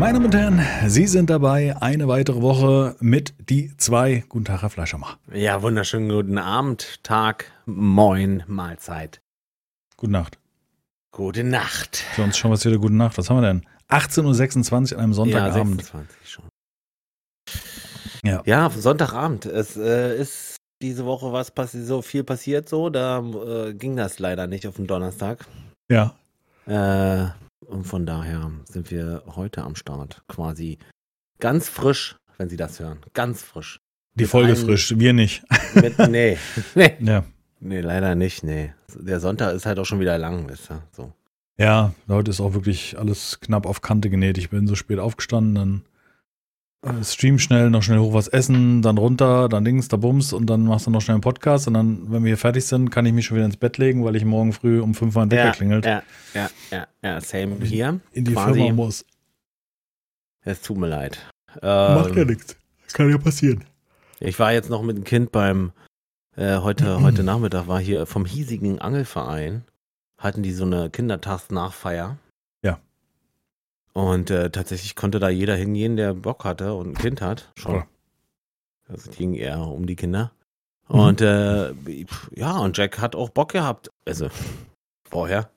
Meine Damen und Herren, Sie sind dabei. Eine weitere Woche mit die zwei. Guten Tag, Herr Fleischermacher. Ja, wunderschönen guten Abend, Tag, Moin, Mahlzeit. Gute Nacht. Gute Nacht. Für uns schon was wieder gute Nacht. Was haben wir denn? 18.26 Uhr an einem Ja, Sonntagabend. 26 schon. Ja. Ja, Sonntagabend. Es äh, ist diese Woche was passiert, so viel passiert so. Da äh, ging das leider nicht auf den Donnerstag. Ja. Äh, und von daher sind wir heute am Start. Quasi ganz frisch, wenn Sie das hören. Ganz frisch. Die Mit Folge allen- frisch. Wir nicht. Mit, nee. nee. Ja. Nee, leider nicht, nee. Der Sonntag ist halt auch schon wieder lang, wisst ihr. So. Ja, heute ist auch wirklich alles knapp auf Kante genäht. Ich bin so spät aufgestanden, dann stream schnell, noch schnell hoch was essen, dann runter, dann Dings, da Bums und dann machst du noch schnell einen Podcast und dann, wenn wir hier fertig sind, kann ich mich schon wieder ins Bett legen, weil ich morgen früh um fünf Uhr ein Wecker ja, klingelt. Ja, ja, ja, ja, same hier. In die quasi. Firma muss. Es tut mir leid. Macht ja Ähm, nichts. Kann ja passieren. ich war jetzt noch mit dem Kind beim, äh, heute, heute Nachmittag war hier vom hiesigen Angelverein, hatten die so eine Kindertagsnachfeier. Ja. Und äh, tatsächlich konnte da jeder hingehen, der Bock hatte und ein Kind hat. Schon. Cool. Also es ging eher um die Kinder. Mhm. Und äh, ja, und Jack hat auch Bock gehabt. Also vorher.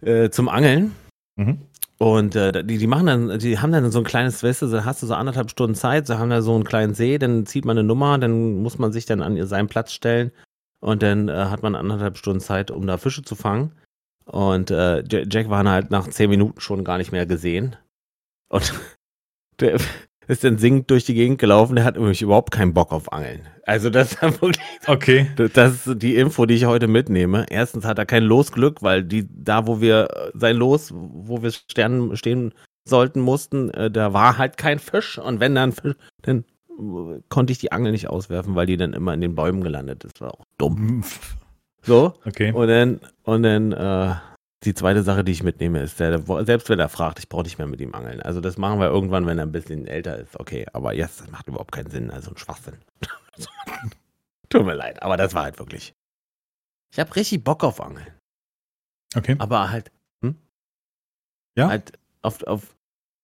Äh, zum Angeln. Mhm. Und äh, die, die machen dann, die haben dann so ein kleines, weißt du, da hast du so anderthalb Stunden Zeit, sie haben da so einen kleinen See, dann zieht man eine Nummer, dann muss man sich dann an seinen Platz stellen und dann äh, hat man anderthalb Stunden Zeit, um da Fische zu fangen. Und äh, Jack war halt nach zehn Minuten schon gar nicht mehr gesehen. Und der ist dann singend durch die Gegend gelaufen, der hat nämlich überhaupt keinen Bock auf Angeln. Also das ist wirklich Okay. das ist die Info, die ich heute mitnehme. Erstens hat er kein Losglück, weil die, da wo wir äh, sein Los, wo wir Sternen stehen sollten, mussten, äh, da war halt kein Fisch. Und wenn dann Fisch, dann äh, konnte ich die Angel nicht auswerfen, weil die dann immer in den Bäumen gelandet ist. War auch dumm. So. Okay. Und dann, und dann, äh, die zweite Sache, die ich mitnehme, ist, der, selbst wenn er fragt, ich brauche nicht mehr mit ihm angeln. Also das machen wir irgendwann, wenn er ein bisschen älter ist. Okay, aber jetzt das macht überhaupt keinen Sinn. Also ein Schwachsinn. Tut mir leid, aber das war halt wirklich. Ich habe richtig Bock auf Angeln. Okay. Aber halt, hm? Ja? Halt auf, auf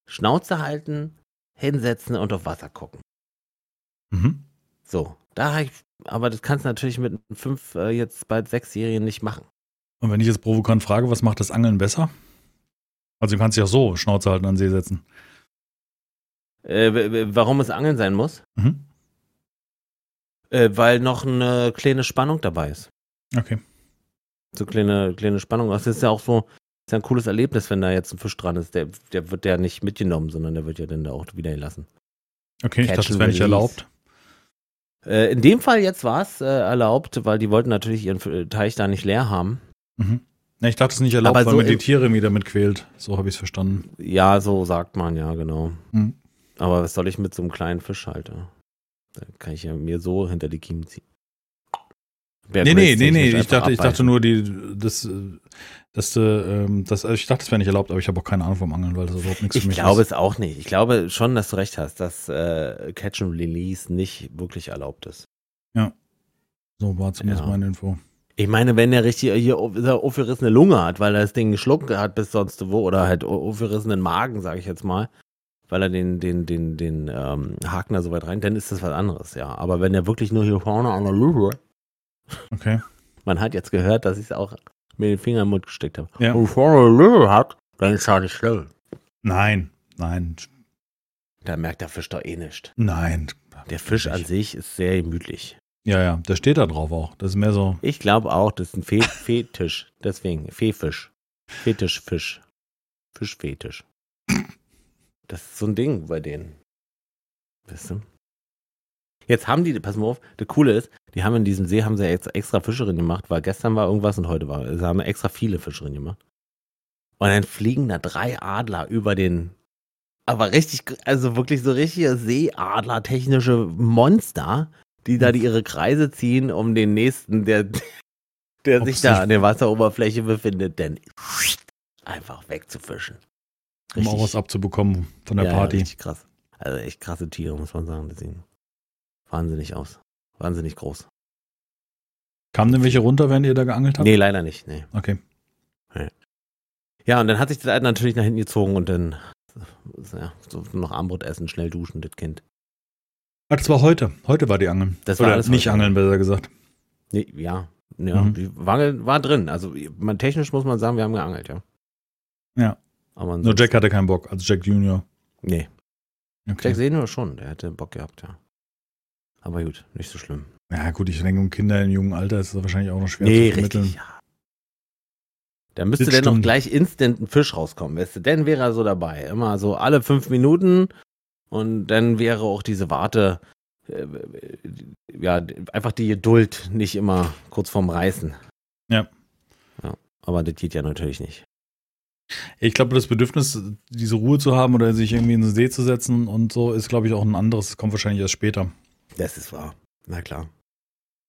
Schnauze halten, hinsetzen und auf Wasser gucken. Mhm. So, da hab ich, aber das kannst du natürlich mit einem fünf, äh, jetzt bald sechsjährigen nicht machen. Und wenn ich jetzt provokant frage, was macht das Angeln besser? Also du kannst dich auch so Schnauze halten an See setzen. Äh, warum es Angeln sein muss? Mhm. Äh, weil noch eine kleine Spannung dabei ist. Okay. So kleine, kleine Spannung. Das ist ja auch so, ist ja ein cooles Erlebnis, wenn da jetzt ein Fisch dran ist. Der, der wird ja nicht mitgenommen, sondern der wird ja dann da auch wieder gelassen. Okay, ich Catch dachte, das wäre nicht erlaubt. Äh, in dem Fall jetzt war es äh, erlaubt, weil die wollten natürlich ihren Teich da nicht leer haben. Mhm. Ja, ich dachte, es ist nicht erlaubt, Aber weil so man die Tiere wieder mit quält. So habe ich es verstanden. Ja, so sagt man, ja, genau. Mhm. Aber was soll ich mit so einem kleinen Fisch halten? Da kann ich ja mir so hinter die Kiemen ziehen. Bear Nee, nee, nee, nee. Ich dachte, ich dachte nur, die, das, das, äh, ähm, das, also ich dachte, es wäre nicht erlaubt, aber ich habe auch keine Ahnung vom Angeln, weil das überhaupt nichts für Ich mich glaube ist. es auch nicht. Ich glaube schon, dass du recht hast, dass äh, Catch and Release nicht wirklich erlaubt ist. So war zumindest Ja. meine Info. Ich meine, wenn der richtig hier aufgerissene Lunge hat, weil er das Ding geschluckt hat bis sonst wo, oder halt au- aufgerissenen Magen, sage ich jetzt mal, weil er den, den, den, den ähm, Haken da so weit rein, dann ist das was anderes, ja. Aber wenn er wirklich nur hier vorne an der Lunge, Okay. man hat jetzt gehört, dass ich es auch mit den Fingern im Mund gesteckt habe, Ja. und vorne eine Lunge hat, dann ist er nicht schlimm. Nein, nein, Da merkt der Fisch doch eh nicht. nein. Der Fisch an sich ist sehr gemütlich. Ja, ja, der steht da drauf auch. Das ist mehr so. Ich glaube auch, das ist ein Fe Fetisch. Deswegen, Fefisch. Fetischfisch. Fischfetisch. Das ist so ein Ding bei denen. Weißt du? Jetzt haben die, pass mal auf, das Coole ist, die haben in diesem See, haben sie extra Fische gemacht, weil gestern war irgendwas und heute war, sie haben extra viele Fische gemacht. Und dann fliegen da drei Adler über den, aber richtig, also wirklich so richtige Seeadler-technische Monster, die da die ihre Kreise ziehen, um den nächsten, der, der Ob sich da an der Wasseroberfläche befindet, dann einfach wegzufischen. um auch was abzubekommen von der ja, Party. Richtig krass. Also echt krasse Tiere, muss man sagen. Deswegen wahnsinnig aus. Wahnsinnig groß. Kamen denn welche runter, während ihr da geangelt habt? Nee, leider nicht. Nee. Okay. Ja, und dann hat sich das Alter natürlich nach hinten gezogen und dann Ja, so noch Armbrot essen, schnell duschen, das Kind. Ah, das war heute. Heute war die Angeln. Das war Oder alles nicht heute. Angeln, besser gesagt. Nee, ja, ja, Mhm. die war, war drin. Also man, technisch muss man sagen, wir haben geangelt, ja. Ja. Aber Nur Jack hatte keinen Bock, also Jack Junior. Nee, Okay. Jack Senior schon, der hätte Bock gehabt, ja. Aber gut, nicht so schlimm. Ja, gut, ich denke, um Kinder im jungen Alter ist das wahrscheinlich auch noch schwer nee, zu vermitteln. richtig, ja. Da müsste dann noch gleich instant ein Fisch rauskommen, weißt du? Dann wäre er so dabei. Immer so alle fünf Minuten und dann wäre auch diese Warte, äh, ja, einfach die Geduld nicht immer kurz vorm Reißen. Ja. ja. Aber das geht ja natürlich nicht. Ich glaube, das Bedürfnis, diese Ruhe zu haben oder sich irgendwie in den See zu setzen und so, ist, glaube ich, auch ein anderes. Das kommt wahrscheinlich erst später. Das ist wahr. Na klar.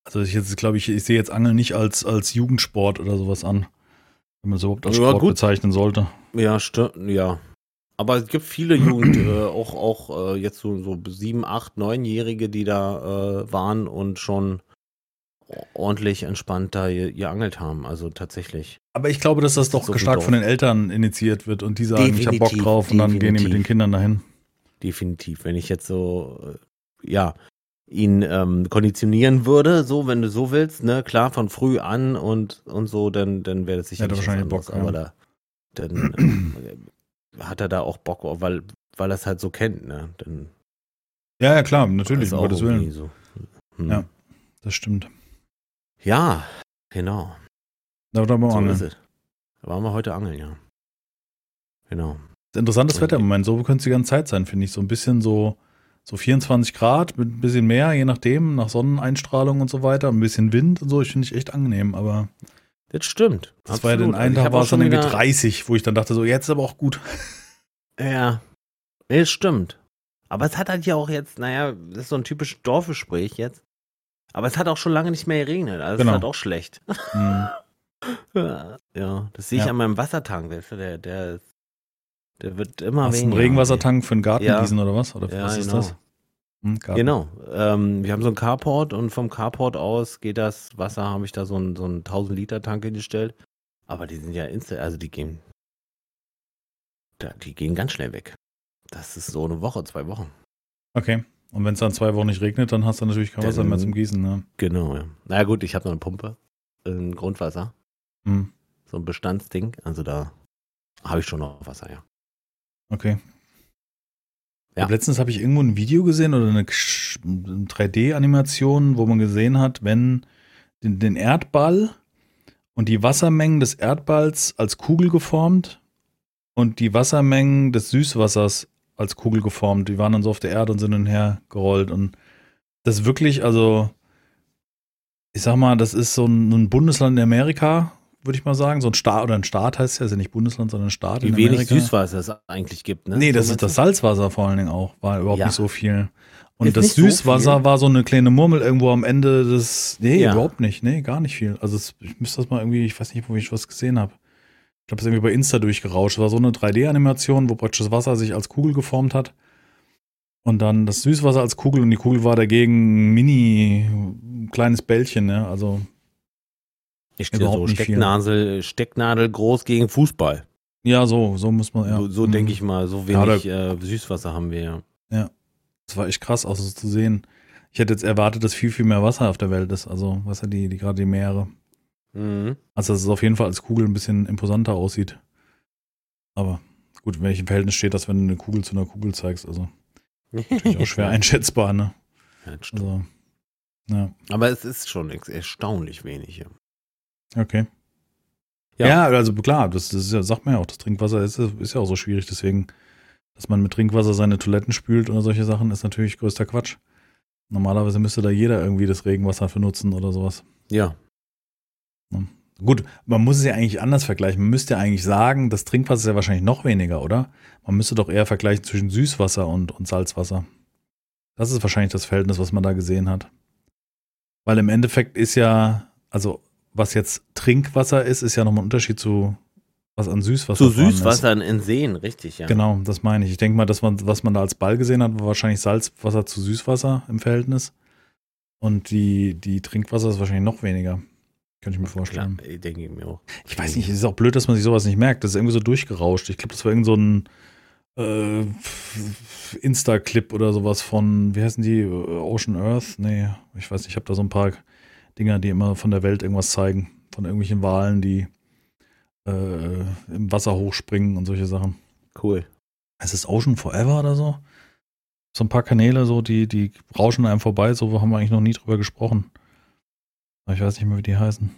Also ich jetzt, glaube ich, ich sehe jetzt Angeln nicht als, als Jugendsport oder sowas an. Wenn man es überhaupt als Ja, Sport gut. bezeichnen sollte. Ja, stimmt, ja. Aber es gibt viele Jugend, äh, auch, auch äh, jetzt so, so sieben, acht, neunjährige, die da äh, waren und schon ordentlich entspannt da ge- geangelt haben. Also tatsächlich. Aber ich glaube, dass das doch So stark von den Eltern initiiert wird und die sagen, ich habe Bock Definitiv, drauf und dann gehen die mit den definitiv. Kindern dahin. Definitiv. Wenn ich jetzt so, äh, ja, ihn ähm, konditionieren würde, so, wenn du so willst, ne, klar, von früh an und, und so, dann, dann wäre das sicher Hätte was wahrscheinlich. Bock, Aber ja. da, dann äh, hat er da auch Bock, weil, weil er es halt so kennt, ne? Dann Ja, ja, klar, natürlich, um Gottes Willen. So. Hm. Ja. Das stimmt. Ja, genau. Da wird aber So angeln. Da waren wir heute angeln, ja. Genau. Interessantes Wetter im Moment. So könnte es die ganze Zeit sein, finde ich. So ein bisschen so, so 24 Grad mit ein bisschen mehr, je nachdem, nach Sonneneinstrahlung und so weiter. Ein bisschen Wind und so. Ich finde ich echt angenehm. Aber Das stimmt. das war ja den einen Also Tag war es dann schon irgendwie wieder- 30, wo ich dann dachte, so jetzt ist aber auch gut. Ja, nee, das stimmt. Aber es hat halt ja auch jetzt, naja, das ist so ein typisches Dorfgespräch jetzt. Aber es hat auch schon lange nicht mehr geregnet, also Genau. es ist halt auch schlecht. Hm. Ja, das sehe ich Ja. an meinem Wassertank, weißt du, der, der, der wird immer Hast du einen weniger. Regenwassertank für den Garten Ja. gießen oder was? Oder Ja, was ist genau. das? Hm. Genau. Ähm, wir haben so einen Carport und vom Carport aus geht das Wasser, habe ich da so einen, so einen 1000 Liter Tank hingestellt. Aber die sind ja instant, also die gehen, die gehen ganz schnell weg. Das ist so eine Woche, zwei Wochen. Okay. Und wenn es dann zwei Wochen nicht regnet, dann hast du natürlich kein Wasser mehr zum Gießen. Ne? Genau, ja. Na gut, ich habe noch eine Pumpe, ein Grundwasser, Hm. so ein Bestandsding. Also da habe ich schon noch Wasser, ja. Okay. Ja. Letztens habe ich irgendwo ein Video gesehen oder eine Ksch- 3D-Animation, wo man gesehen hat, wenn den, den Erdball und die Wassermengen des Erdballs als Kugel geformt und die Wassermengen des Süßwassers als Kugel geformt. Die waren dann so auf der Erde und sind hin und her gerollt. Und das wirklich, also, ich sag mal, das ist so ein, ein Bundesland in Amerika, würde ich mal sagen. So ein Staat, oder ein Staat heißt ja, ist ja nicht Bundesland, sondern ein Staat Wie wenig Amerika. Süßwasser es eigentlich gibt, ne? Nee, das So ist das Salzwasser vor allen Dingen auch. War überhaupt Ja. nicht so viel. Und Ist das so Süßwasser viel? war so eine kleine Murmel irgendwo am Ende des. Nee, Ja. überhaupt nicht. Nee, gar nicht viel. Also es, ich müsste das mal irgendwie, ich weiß nicht, wo ich was gesehen habe. Ich glaube, es ist irgendwie bei Insta durchgerauscht. Es war so eine 3D-Animation, wo praktisch das Wasser sich als Kugel geformt hat. Und dann das Süßwasser als Kugel und die Kugel war dagegen ein mini ein kleines Bällchen, ne? Also? Ich stehe so. Stecknadel, Stecknadel groß gegen Fußball. ja, so, so muss man, ja. So, so Mhm. denke ich mal, so Ja, wenig äh, Süßwasser haben wir ja. Das war echt krass, auch so zu sehen. Ich hätte jetzt erwartet, dass viel, viel mehr Wasser auf der Welt ist. Also, was ja die, die gerade die Meere. Mhm. Also, dass es auf jeden Fall als Kugel ein bisschen imposanter aussieht. Aber gut, in welchem Verhältnis steht das, wenn du eine Kugel zu einer Kugel zeigst? Also, natürlich auch schwer einschätzbar, ne? Ja. Also, ja, Aber es ist schon erstaunlich wenig. Ja. Okay. Ja. Ja, also klar, das, das ist ja, sagt man ja auch, das Trinkwasser ist, ist ja auch so schwierig. Deswegen, dass man mit Trinkwasser seine Toiletten spült oder solche Sachen, ist natürlich größter Quatsch. Normalerweise müsste da jeder irgendwie das Regenwasser für nutzen oder sowas. ja. Gut, man muss es ja eigentlich anders vergleichen. Man müsste ja eigentlich sagen, das Trinkwasser ist ja wahrscheinlich noch weniger, oder? Man müsste doch eher vergleichen zwischen Süßwasser und, und Salzwasser. Das ist wahrscheinlich das Verhältnis, was man da gesehen hat. Weil im Endeffekt ist ja, also was jetzt Trinkwasser ist, ist ja nochmal ein Unterschied zu was an Süßwasser Zu vorhanden ist. Süßwasser in Seen, richtig, ja. Genau, das meine ich. Ich denke mal, dass man, was man da als Ball gesehen hat, war wahrscheinlich Salzwasser zu Süßwasser im Verhältnis. Und die, die Trinkwasser ist wahrscheinlich noch weniger. Könnte ich mir vorstellen. Klar, ich denke mir auch. Ich weiß nicht, es ist auch blöd, dass man sich sowas nicht merkt. Das ist irgendwie so durchgerauscht. Ich glaube, das war irgend so ein, äh, Insta-Clip oder sowas von, wie heißen die? Ocean Earth? Nee, ich weiß nicht, ich habe da so ein paar Dinger, die immer von der Welt irgendwas zeigen. Von irgendwelchen Walen, die äh, im Wasser hochspringen und solche Sachen. Cool. Es ist Ocean Forever oder so. So ein paar Kanäle, so, die, die rauschen einem vorbei, so haben wir eigentlich noch nie drüber gesprochen. Aber ich weiß nicht mehr, wie die heißen.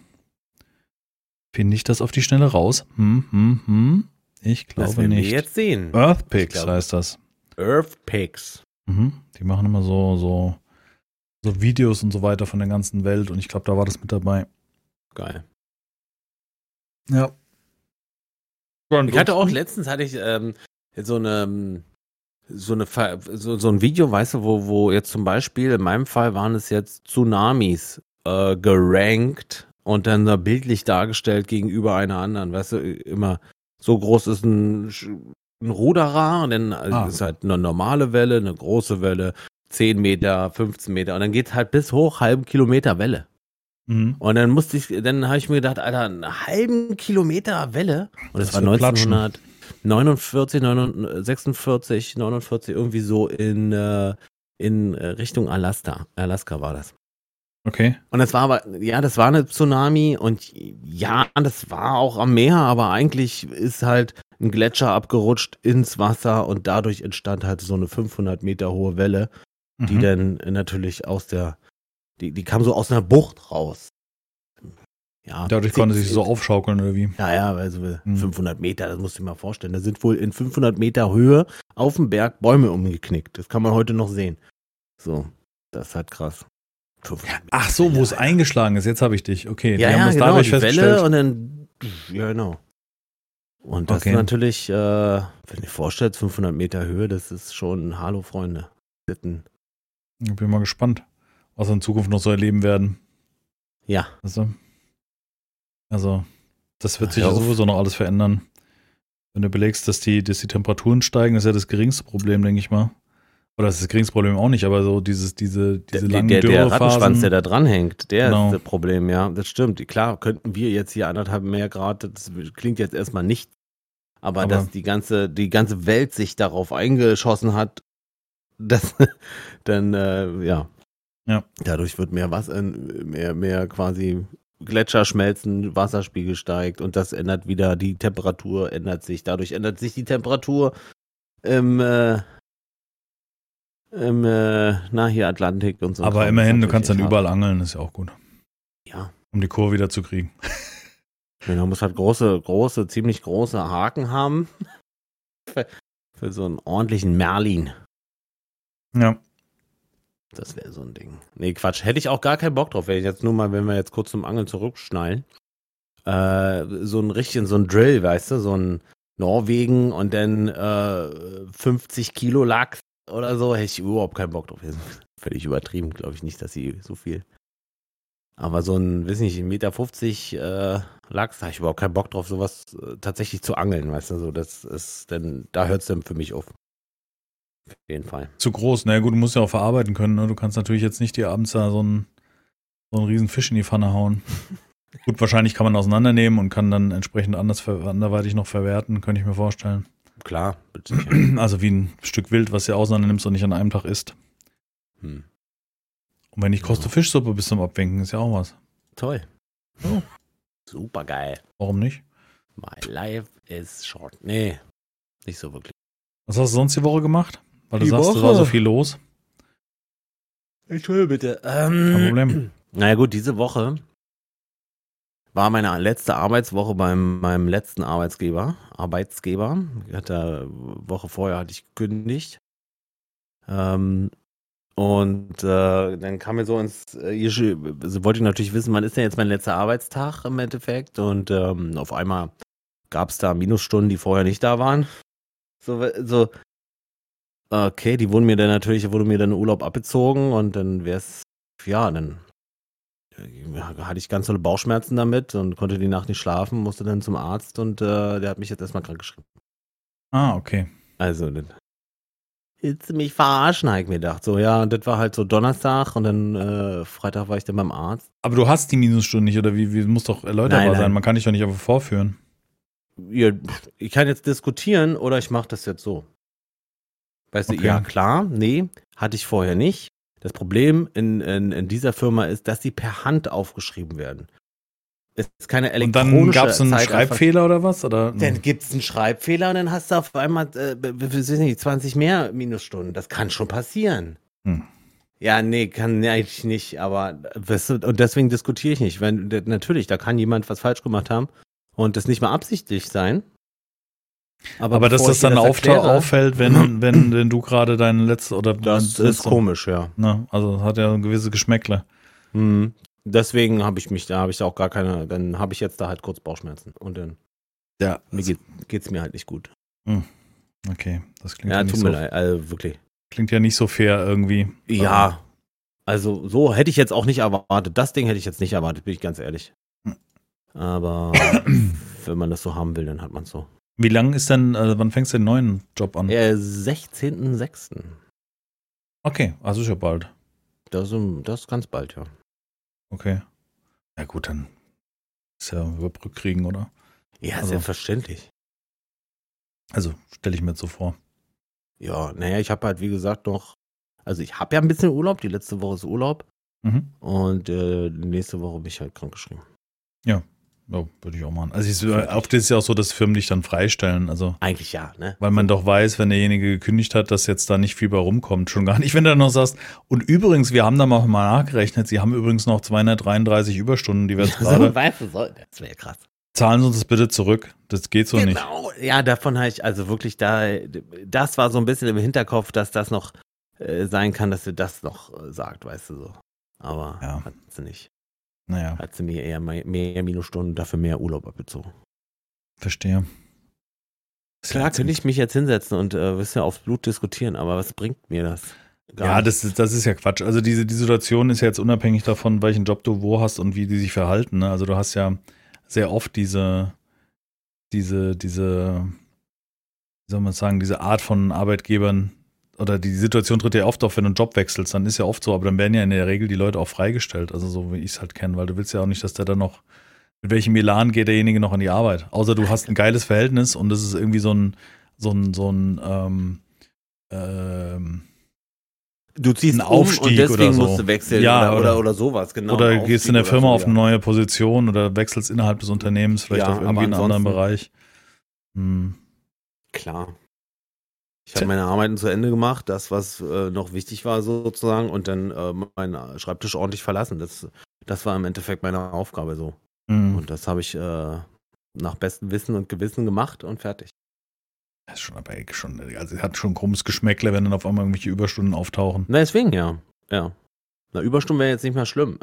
Finde ich das auf die Schnelle raus? Hm, hm, hm. Ich glaube das werden nicht. wir jetzt sehen. Glaube- heißt das. Earthpix. Mhm. Die machen immer so, so, so Videos und so weiter von der ganzen Welt und ich glaube, da war das mit dabei. Geil. Ja. Ich hatte auch letztens hatte ich ähm, so eine so eine so, so ein Video, weißt du, wo wo jetzt zum Beispiel in meinem Fall waren es jetzt Tsunamis äh, gerankt und dann da bildlich dargestellt gegenüber einer anderen, weißt du, immer so groß ist ein, ein Ruderer und dann Ah. ist halt eine normale Welle, eine große Welle, 10 Meter, 15 Meter und dann geht halt bis hoch halben Kilometer Welle. Mhm. Und dann musste ich, dann habe ich mir gedacht, Alter, einen halben Kilometer Welle. Und es Das war wird platschen. 1949, 49, 46, 49, irgendwie so in, äh, in äh, Richtung Alaska. Alaska war das. Okay. Und das war aber, ja, das war eine Tsunami und ja, das war auch am Meer, aber eigentlich ist halt ein Gletscher abgerutscht ins Wasser und dadurch entstand halt so eine 500 Meter hohe Welle die Mhm. dann natürlich aus der, die, die kam so aus einer Bucht raus. Ja, Dadurch konnte sich so aufschaukeln oder wie? Ja, ja, also Hm. 500 Meter, das musst du dir mal vorstellen. Da sind wohl in 500 Meter Höhe auf dem Berg Bäume umgeknickt. Das kann man heute noch sehen. So, das ist halt krass. 500 Meter Ach so, wo es eingeschlagen ist. Jetzt habe ich dich. Okay, Ja, die haben ja, das genau, dadurch die festgestellt. Welle und dann, ja, genau. Und das Okay. ist natürlich, äh, wenn du dir vorstellst, 500 Meter Höhe, das ist schon, hallo Freunde. Sitten. Ich bin mal gespannt, was wir in Zukunft noch so erleben werden. Ja, Also, also das wird Ach, sich ja sowieso noch alles verändern. Wenn du belegst, dass die, dass die Temperaturen steigen, ist ja das geringste Problem, denke ich mal. Oder das ist das geringste Problem auch nicht, aber so dieses, diese, diese der, langen der, der Rattenschwanz, Dürrephasen. der da dranhängt, der Genau. ist das Problem, ja. Das stimmt. Klar, könnten wir jetzt hier anderthalb mehr Grad, das klingt jetzt erstmal nicht. Aber, Aber- dass die ganze, die ganze Welt sich darauf eingeschossen hat, das, dann, äh, ja. Ja. Dadurch wird mehr Wasser, mehr, mehr quasi Gletscher schmelzen, Wasserspiegel steigt und das ändert wieder, die Temperatur ändert sich. Dadurch ändert sich die Temperatur im, äh, im, äh, na, hier Atlantik und so. aber Kram. immerhin, du kannst dann überall angeln, ist ja auch gut. Ja. Um die Kurve wieder zu kriegen. Man muss halt große, große, ziemlich große Haken haben. für, für so einen ordentlichen Merlin. Ja. Das wäre so ein Ding. Nee, Quatsch. Hätte ich auch gar keinen Bock drauf, wenn ich jetzt nur mal, wenn wir jetzt kurz zum Angeln zurückschnallen. Äh, so ein richtigen, so ein Drill, weißt du, so ein Norwegen und dann äh, 50 Kilo Lachs oder so, hätte ich überhaupt keinen Bock drauf. Völlig übertrieben, glaube ich nicht, dass sie so viel. Aber so ein, weiß nicht, 1,50 Meter 50, äh, Lachs, da habe ich überhaupt keinen Bock drauf, sowas äh, tatsächlich zu angeln, weißt du, so, das ist dann, da hört es dann für mich auf. Auf jeden Fall. Zu groß. Na ja, gut, du musst ja auch verarbeiten können. Ne? Du kannst natürlich jetzt nicht dir abends da so einen, so einen riesen Fisch in die Pfanne hauen. gut, wahrscheinlich kann man auseinandernehmen und kann dann entsprechend anders anderweitig noch verwerten, könnte ich mir vorstellen. Klar, Sicherheit. Also wie ein Stück Wild, was du auseinander nimmst und nicht an einem Tag isst. Hm. Und wenn nicht koste Fischsuppe bis zum Abwinken, ist ja auch was. Toll. Oh. Super geil. Warum nicht? My life is short. Nee, nicht so wirklich. Was hast du sonst die Woche gemacht? Weil du Die sagst, es Woche? war so viel los. Entschuldige bitte. Kein Ähm, Problem. naja gut, diese Woche war meine letzte Arbeitswoche beim meinem letzten Arbeitsgeber, Arbeitsgeber. Hatte Woche vorher hatte ich gekündigt. Ähm, und äh, dann kam mir so ins, äh, sch- also wollte ich natürlich wissen, wann ist denn jetzt mein letzter Arbeitstag im Endeffekt? Und ähm, auf einmal gab es da Minusstunden, die vorher nicht da waren. So, so, okay, die wurden mir dann natürlich, wurde mir dann Urlaub abgezogen und dann wär's, ja, dann äh, hatte ich ganz tolle Bauchschmerzen damit und konnte die Nacht nicht schlafen, musste dann zum Arzt und äh, der hat mich jetzt erstmal krank geschrieben. Ah, okay. Also, dann willst du mich verarschen, habe ich mir gedacht. So, ja, und das war halt so Donnerstag und dann äh, Freitag war ich dann beim Arzt. Aber du hast die Minusstunden nicht, oder wie? wie muss doch erläuterbar Nein, nein. sein. Man kann dich doch nicht einfach vorführen. Ja, ich kann jetzt diskutieren oder ich mache das jetzt so. Weißt Okay. du, ja klar, nee, hatte ich vorher nicht. Das Problem in, in, in dieser Firma ist, dass die per Hand aufgeschrieben werden. Es ist keine Und elektronische dann gab es einen Zeit- Schreibfehler oder was? Oder? Dann gibt es einen Schreibfehler und dann hast du auf einmal, äh, nicht, 20 mehr Minusstunden. Das kann schon passieren. Hm. Ja, nee, kann nee, eigentlich nicht, aber weißt du, und deswegen diskutiere ich nicht. Wenn, natürlich, da kann jemand was falsch gemacht haben und das nicht mal absichtlich sein. Aber dass bevor das dann erkläre, auffällt, wenn, wenn, wenn du gerade deine letzte oder Das dein- ist komisch, ja. Ne? Also hat ja gewisse Geschmäckle. Mhm. Deswegen habe ich mich, da habe ich auch gar keine, dann habe ich jetzt da halt kurz Bauchschmerzen und dann Ja. mir geht, geht's mir halt nicht gut. Okay, das klingt ja, Ja, nicht tut so, mir leid, also wirklich. klingt ja nicht so fair irgendwie. Ja, also so hätte ich jetzt auch nicht erwartet. Das Ding hätte ich jetzt nicht erwartet, bin ich ganz ehrlich. Hm. Aber wenn man das so haben will, dann hat man es so. Wie lang ist denn, äh, wann fängst du den neuen Job an? Äh, 16.06. Okay, also ist ja bald. Das, ist- das ist ganz bald, ja. Okay. Ja gut, dann ist ja überbrückt kriegen, oder? Ja, Also- selbstverständlich. Also stelle ich mir jetzt so vor. Ja, naja, ich habe halt, wie gesagt, noch, also ich habe ja ein bisschen Urlaub, die letzte Woche ist Urlaub Mhm. und äh, nächste Woche bin ich halt krank geschrieben. Ja, würde ich auch machen. Also ich, oft ist es ja auch so, dass Firmen dich dann freistellen. Also Eigentlich ja, ne? weil man doch weiß, wenn derjenige gekündigt hat, dass jetzt da nicht viel bei rumkommt. Schon gar nicht, wenn du dann noch sagst, und übrigens, wir haben da mal nachgerechnet, sie haben übrigens noch 233 Überstunden, die wir jetzt So, gerade, weißt du, so, das wäre krass. zahlen Sie uns das bitte zurück. Das geht so nicht. Genau, ja, davon habe ich also wirklich da, das war so ein bisschen im Hinterkopf, dass das noch äh, sein kann, dass sie das noch äh, sagt, weißt du so. Aber Ja. hat sie nicht. Naja, Hat sie mir eher mehr, mehr Minusstunden, dafür mehr Urlaub abgezogen. verstehe. Klar, könnte ich mich jetzt hinsetzen und äh, ihr, aufs Blut diskutieren, aber was bringt mir das? Gar Ja, das ist, das ist ja Quatsch. Also diese die Situation ist ja jetzt unabhängig davon, welchen Job du wo hast und wie die sich verhalten. Ne? Also du hast ja sehr oft diese, diese, diese, wie soll man sagen, diese Art von Arbeitgebern oder die Situation tritt ja oft auf, wenn du einen Job wechselst, dann ist ja oft so, aber dann werden ja in der Regel die Leute auch freigestellt, also so wie ich es halt kenne, weil du willst ja auch nicht, dass der dann noch, mit welchem Elan geht derjenige noch an die Arbeit. Außer du hast ein geiles Verhältnis und das ist irgendwie so ein, so ein, so ein, ähm, ähm, du ziehst ein um Aufstieg und deswegen oder so. musst du wechseln Ja, oder, oder, oder- sowas, genau. oder gehst in der Firma oder auf so, eine neue Position oder wechselst innerhalb des Unternehmens vielleicht Ja, auf irgendwie einen anderen Bereich. Hm. Klar. Ich habe meine Arbeiten zu Ende gemacht, das, was äh, noch wichtig war sozusagen, und dann äh, meinen Schreibtisch ordentlich verlassen. Das, das war im Endeffekt meine Aufgabe so. Hm. Und das habe ich äh, nach bestem Wissen und Gewissen gemacht und fertig. Das ist schon aber schon, also hat schon ein krummes Geschmäckle, wenn dann auf einmal irgendwelche Überstunden auftauchen. Na, deswegen ja. Ja. Na, Überstunden wäre jetzt nicht mehr schlimm.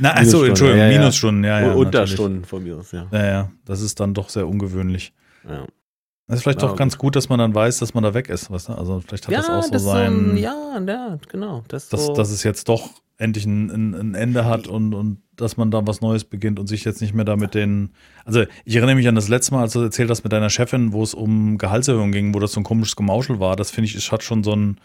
Na, achso, Entschuldigung, ja, ja. Minusstunden, ja, ja. Unterstunden von mir aus, ja. natürlich. Ja, ja, das ist dann doch sehr ungewöhnlich. Ja, Das ist vielleicht doch ganz gut, dass man dann weiß, dass man da weg ist, weißt du? Also vielleicht hat ja das auch so ist sein, ein, ja, ja, genau. Das dass, so, dass es jetzt doch endlich ein, ein, ein Ende hat und, und dass man da was Neues beginnt und sich jetzt nicht mehr da mit den. Also ich erinnere mich an das letzte Mal, als du erzählt hast mit deiner Chefin, wo es um Gehaltserhöhung ging, wo das so ein komisches Gemauschel war. Das finde ich, es hat schon so ein,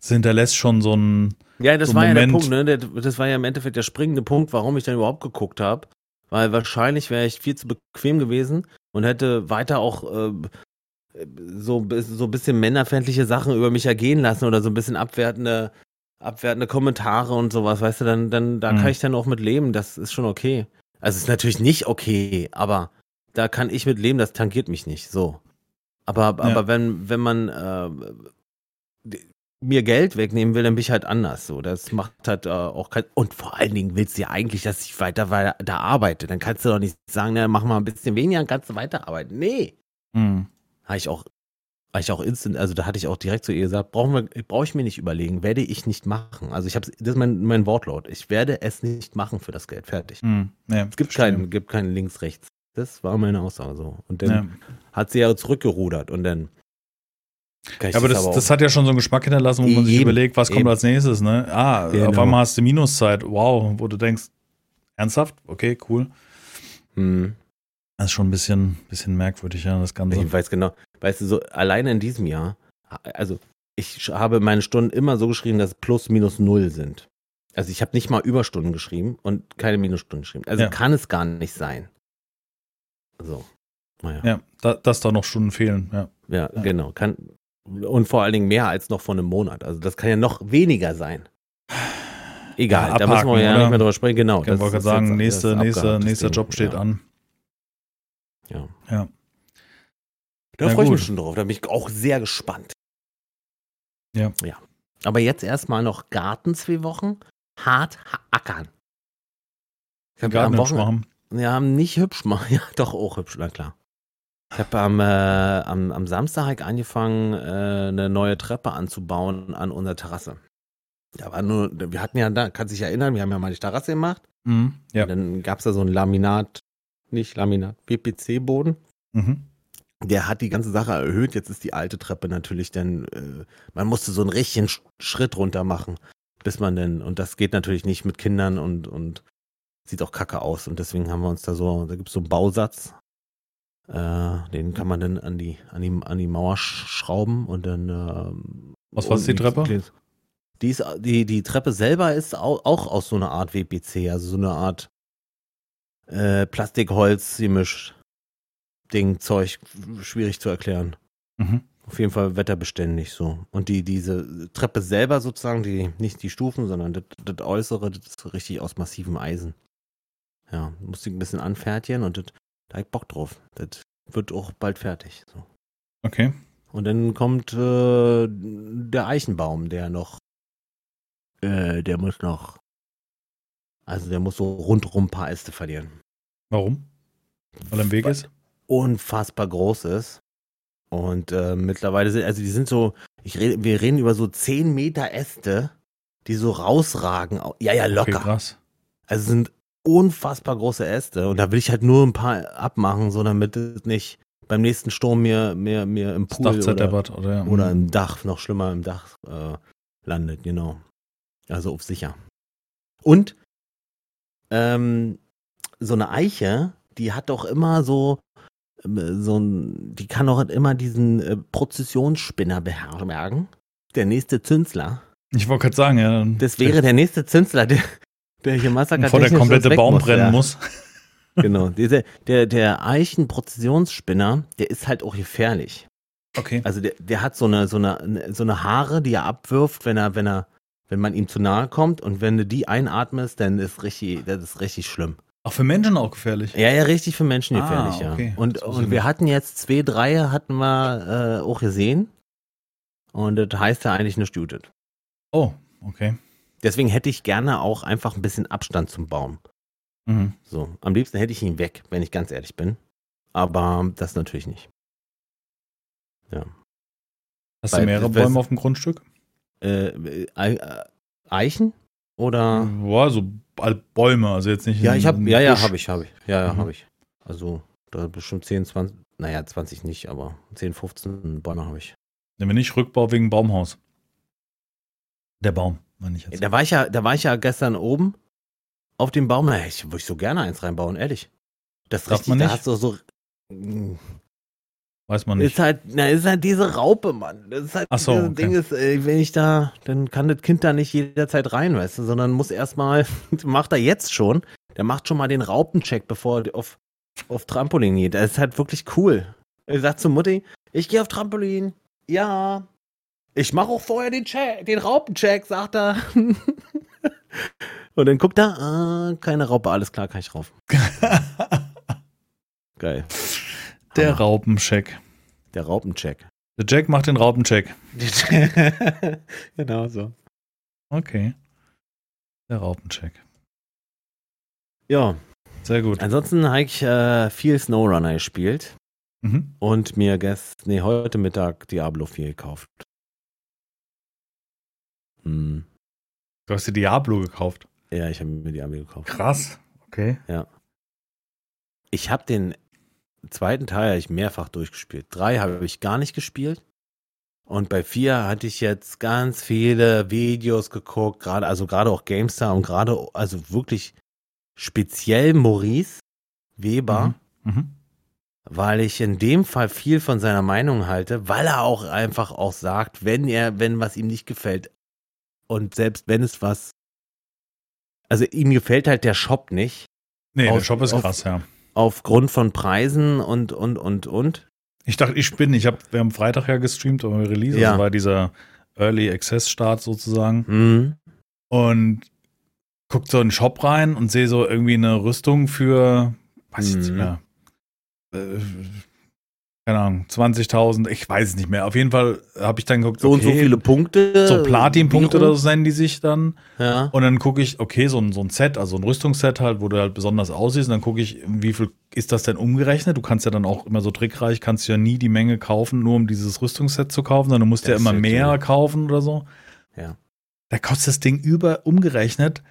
es hinterlässt schon so ein. Ja, das so war ja der Moment- Punkt, ne? Der, das war ja im Endeffekt der springende Punkt, warum ich dann überhaupt geguckt habe. Weil wahrscheinlich wäre ich viel zu bequem gewesen und hätte weiter auch äh, so, so ein bisschen männerfeindliche Sachen über mich ergehen lassen oder so ein bisschen abwertende, abwertende Kommentare und sowas, weißt du, dann, dann, da Mhm. kann ich dann auch mit leben, das ist schon okay. Also es ist natürlich nicht okay, aber da kann ich mit leben, das tangiert mich nicht, so. Aber, aber Ja. wenn, wenn man äh, mir Geld wegnehmen will, dann bin ich halt anders. So, das macht halt äh, auch kein. Und vor allen Dingen willst du ja eigentlich, dass ich weiter, weiter da arbeite. Dann kannst du doch nicht sagen, na, mach mal ein bisschen weniger, dann kannst du weiterarbeiten. Nee. Hm. Habe ich auch, habe ich auch instant, also da hatte ich auch direkt zu ihr gesagt, brauchen wir, brauche ich mir nicht überlegen, werde ich nicht machen. Also ich habe, das ist mein, mein Wortlaut. Ich werde es nicht machen für das Geld. Fertig. Hm. Ja, Es gibt keinen, gibt keinen links, rechts. Das war meine Aussage so. Und dann Ja. hat sie ja zurückgerudert und dann. Ja, aber das, auch- das hat ja schon so einen Geschmack hinterlassen, wo man sich überlegt, was kommt eben. als nächstes, ne? Ah, auf Genau. einmal hast du Minuszeit. Wow, wo du denkst, ernsthaft? Okay, cool. Hm. Das ist schon ein bisschen, bisschen merkwürdig, ja, das Ganze. Ich weiß genau. Weißt du, so alleine in diesem Jahr, also ich habe meine Stunden immer so geschrieben, dass plus minus null sind. Also ich habe nicht mal Überstunden geschrieben und keine Minusstunden geschrieben. Also Ja. kann es gar nicht sein. So. Naja. Ja, da, dass da noch Stunden fehlen, ja. Ja, Ja. genau. Kann, Und vor allen Dingen mehr als noch vor einem Monat. Also das kann ja noch weniger sein. Egal, Ja, da müssen wir abhaken, ja oder? nicht mehr drüber sprechen. Genau. Ich wollte gerade sagen, nächste, nächste, nächster. Job steht an. Ja. Ja. Da freue ich mich schon drauf. Da bin ich auch sehr gespannt. Ja. Ja. Aber jetzt erstmal noch Garten zwei Wochen. Hart ha- ackern. Ich habe am hübsch Wochenende, ja, nicht hübsch machen. Ja, doch auch hübsch, na klar. Ich habe am, äh, am, am Samstag angefangen, äh, eine neue Treppe anzubauen an unserer Terrasse. Da war nur, wir hatten ja da, kannst dich erinnern, wir haben ja mal die Terrasse gemacht. Mhm. Ja. Dann gab es da so ein Laminat, nicht Laminat, PPC-Boden. Mhm. Der hat die ganze Sache erhöht. Jetzt ist die alte Treppe natürlich dann, äh, man musste so einen richtigen Sch- Schritt runter machen, bis man denn, und das geht natürlich nicht mit Kindern und, und sieht auch kacke aus. Und deswegen haben wir uns da so, da gibt es so einen Bausatz, äh, den kann man dann an die, an die, an die Mauer sch schrauben und dann. Ähm, Was war das, die Treppe? Die, ist, die, die Treppe selber ist au- auch aus so einer Art WPC, also so eine Art äh, Plastikholz gemischt. Ding, Zeug, schwierig zu erklären. Mhm. Auf jeden Fall wetterbeständig so. Und die, diese Treppe selber sozusagen, die, nicht die Stufen, sondern das, das Äußere, das ist richtig aus massivem Eisen. Ja, musste ich ein bisschen anfertigen und das, da hab ich Bock drauf. Das wird auch bald fertig. So. Okay. Und dann kommt äh, der Eichenbaum, der noch, äh, der muss noch, also der muss so rundrum ein paar Äste verlieren. Warum? Weil er im Weg ist? unfassbar groß ist. Und äh, mittlerweile sind, also die sind so, ich rede, wir reden über so 10 Meter Äste, die so rausragen. Au- Ja, ja, Okay, locker. krass. also sind unfassbar große Äste. Und da will ich halt nur ein paar abmachen, so damit es nicht beim nächsten Sturm mir, mir, mir im Pool oder, oder? oder Mhm. im Dach, noch schlimmer im Dach äh, landet, genau. Also auf sicher. Und ähm, so eine Eiche, die hat doch immer so, ähm, so ein, die kann doch immer diesen äh, Prozessionsspinner beherbergen. Der nächste Zünsler. Ich wollte gerade sagen, ja. Das wäre der nächste Zünsler, der, der hier Massaker Bevor der komplette Baum muss, brennen ja. muss. Genau. Diese, der, der Eichenprozessionsspinner, der ist halt auch gefährlich. Okay. Also der, der hat so eine, so eine, so eine Haare, die er abwirft, wenn er, wenn er, wenn man ihm zu nahe kommt und wenn du die einatmest, dann ist richtig, das ist richtig schlimm. Auch für Menschen auch gefährlich. Ja, ja, richtig für Menschen Ah, gefährlich, okay. ja. Und, und wir hatten jetzt zwei, drei hatten wir äh, auch gesehen. Und das heißt ja eigentlich nicht Judith. Oh, okay. Deswegen hätte ich gerne auch einfach ein bisschen Abstand zum Baum. Mhm. So, am liebsten hätte ich ihn weg, wenn ich ganz ehrlich bin. Aber das natürlich nicht. Hast Weil- du mehrere Bäume auf dem Grundstück? Äh, äh, Eichen? Oder? Ja, so Bäume, also jetzt nicht. Ja, ich habe, ja, ja, habe ich, habe ich. Ja, ja, Mhm. habe ich. Also, da bestimmt 10, 20, naja, 20 nicht, aber 10, 15 Bäume habe ich. Wenn wir nicht Rückbau wegen Baumhaus. Der Baum, meine ich jetzt. Da war ich ja, da war ich ja gestern oben auf dem Baum. Na, ich würde so gerne eins reinbauen, ehrlich. Das Darf richtig, man da nicht? hast du so. Weiß man nicht. Ist halt, na, ist halt diese Raupe, Mann. Das ist halt Ach so, okay. Ding ist, wenn ich da, dann kann das Kind da nicht jederzeit rein, weißt du, sondern muss erstmal, macht er jetzt schon, der macht schon mal den Raupencheck, bevor er auf, auf Trampolin geht. Das ist halt wirklich cool. Er sagt zu Mutti, ich gehe auf Trampolin. Ja. Ich mache auch vorher den Check, den Raupencheck, sagt er. Und dann guckt er, ah, keine Raupe, alles klar, kann ich rauf. Geil. Der Hammer. Raupencheck. Der Raupencheck. Der Jack macht den Raupencheck. genau so. Okay. Der Raupencheck. Ja, Sehr gut. ansonsten habe ich äh, viel SnowRunner gespielt Mhm. und mir gest nee, heute Mittag Diablo 4 gekauft. Hm. Du hast dir Diablo gekauft. Ja, ich habe mir Diablo gekauft. Krass. Okay. Ich habe den zweiten Teil hab ich mehrfach durchgespielt. Drei habe ich gar nicht gespielt. Und bei vier hatte ich jetzt ganz viele Videos geguckt, gerade, also gerade auch GameStar und gerade, also wirklich speziell Maurice Weber. Mhm. Mhm. weil ich in dem Fall viel von seiner Meinung halte, weil er auch einfach auch sagt, wenn er, wenn was ihm nicht gefällt und selbst wenn es was, also ihm gefällt halt der Shop nicht, Nee, der Auf- Shop ist auf- krass, ja. Aufgrund von Preisen und, und, und, und, Ich dachte, ich bin. Ich hab, wir haben Freitag ja gestreamt, aber Release. Ja. Das war dieser Early Access Start sozusagen. Mhm. Und guckt so in den Shop rein und sehe so irgendwie eine Rüstung für, weiß ich nicht Mhm. mehr. Äh, keine Ahnung, 20.000, ich weiß es nicht mehr. Auf jeden Fall habe ich dann geguckt, So und so viele Punkte. so Platin-Punkte oder so nennen die sich dann. Ja. Und dann gucke ich, okay, so ein, so ein Set, also ein Rüstungsset halt, wo du halt besonders aussiehst. Und dann gucke ich, wie viel ist das denn umgerechnet? Du kannst ja dann auch immer so trickreich, kannst ja nie die Menge kaufen, nur um dieses Rüstungsset zu kaufen, sondern du musst ja Das immer ist mehr cool. kaufen oder so. Ja. Da kostet das Ding über, umgerechnet,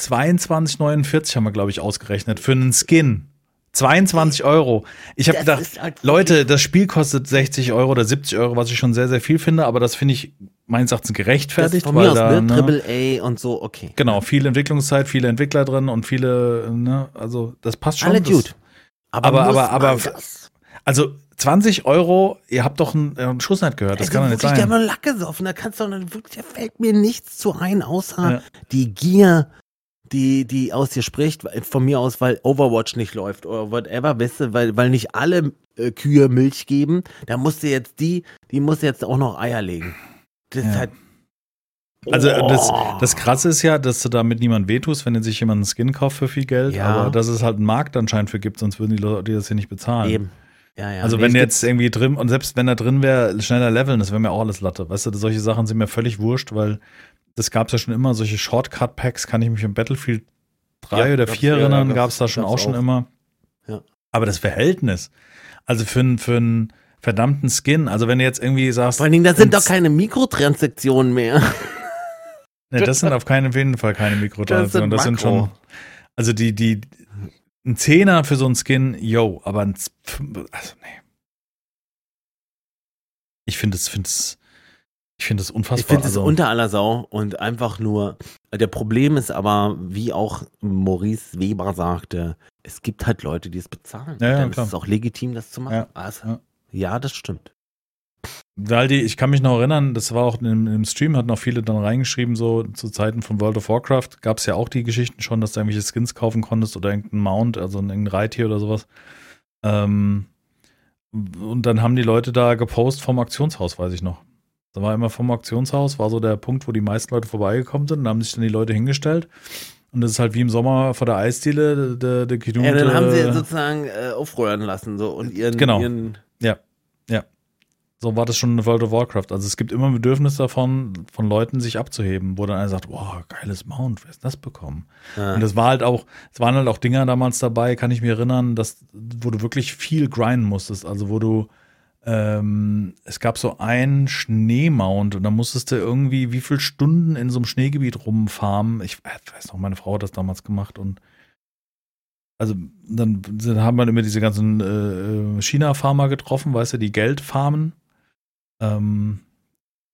22,49 haben wir, glaube ich, ausgerechnet für einen Skin. 22 Euro. Ich habe Das gedacht, halt Leute, das Spiel kostet 60 Euro oder 70 Euro, was ich schon sehr, sehr viel finde, aber das finde ich meines Erachtens das gerechtfertigt, von weil mir aus, da, ne? ne, Triple A und so, okay. Genau, viel Entwicklungszeit, viele Entwickler drin und viele, ne, also das passt schon. Alle das, gut. Aber, aber- aber- aber- das? Also 20 Euro, ihr habt doch einen, äh, einen Schuss nicht gehört, das Ey, kann doch nicht sein. hat nur Lack gesoffen, da kannst du da fällt mir nichts zu ein, außer Ja. die Gier, die, die aus dir spricht, weil- von mir aus, weil Overwatch nicht läuft oder whatever, weißt du, weil, weil nicht alle äh, Kühe Milch geben, da musst du jetzt die, die muss jetzt auch noch Eier legen. Das ist Ja. halt. Also das, Oh. das Krasse ist ja, dass du damit niemand wehtust, wenn sich jemand einen Skin kauft für viel Geld, Ja. aber dass es halt einen Markt anscheinend für gibt, sonst würden die Leute das hier nicht bezahlen. Eben. Ja, ja. Also Nee, wenn jetzt irgendwie drin, und selbst wenn da drin wäre, schneller leveln, das wäre mir auch alles Latte. Weißt du, solche Sachen sind mir völlig wurscht, weil das gab es ja schon immer, solche Shortcut-Packs, kann ich mich im Battlefield 3 Ja, oder gab's 4 ja, erinnern, gab's- gab es da schon auch schon auch. immer. Ja. Aber das Verhältnis, also für, einen- für verdammten Skin, also wenn du jetzt irgendwie sagst, Vor allen Dingen, da sind doch keine Mikrotransaktionen mehr. Ne, das sind auf keinen jeden Fall keine Mikrotransaktionen. Das Das sind, sind schon. Also die, die, ein Zehner für so einen Skin, yo, aber ein, also nee. Ich finde es, finde es, ich finde es unfassbar. Ich finde es also, unter aller Sau und einfach nur. Der Problem ist aber, wie auch Maurice Weber sagte, es gibt halt Leute, die es bezahlen. Ja, ja, Dann klar. ist es auch legitim, das zu machen. Ja, Also, ja. ja. das stimmt. weil die, ich kann mich noch erinnern, das war auch im, im Stream, hatten auch viele dann reingeschrieben, so zu Zeiten von World of Warcraft gab es ja auch die Geschichten schon, dass du irgendwelche Skins kaufen konntest oder irgendeinen Mount, also irgendein Reittier oder sowas. Ähm, und dann haben die Leute da gepostet vom Auktionshaus, weiß ich noch. Da war immer vom Auktionshaus, war so der Punkt, wo die meisten Leute vorbeigekommen sind. Da haben sich dann die Leute hingestellt. Und das ist halt wie im Sommer vor der Eisdiele, der, der Ja, dann haben sie sozusagen äh, aufrühren lassen so und ihren, Genau. ihren So war das schon in World of Warcraft. Also es gibt immer ein Bedürfnis davon, von Leuten sich abzuheben, wo dann einer sagt, wow, geiles Mount, wer ist das bekommen? äh, Und das war halt auch, es waren halt auch Dinger damals dabei, kann ich mich erinnern, dass, wo du wirklich viel grinden musstest. Also wo du, ähm, es gab so einen Schneemount und da musstest du irgendwie wie viele Stunden in so einem Schneegebiet rumfarmen. Ich weiß noch, meine Frau hat das damals gemacht und also dann sind- haben wir immer diese ganzen äh, China-Farmer getroffen, weißt du, die Geld farmen, ähm,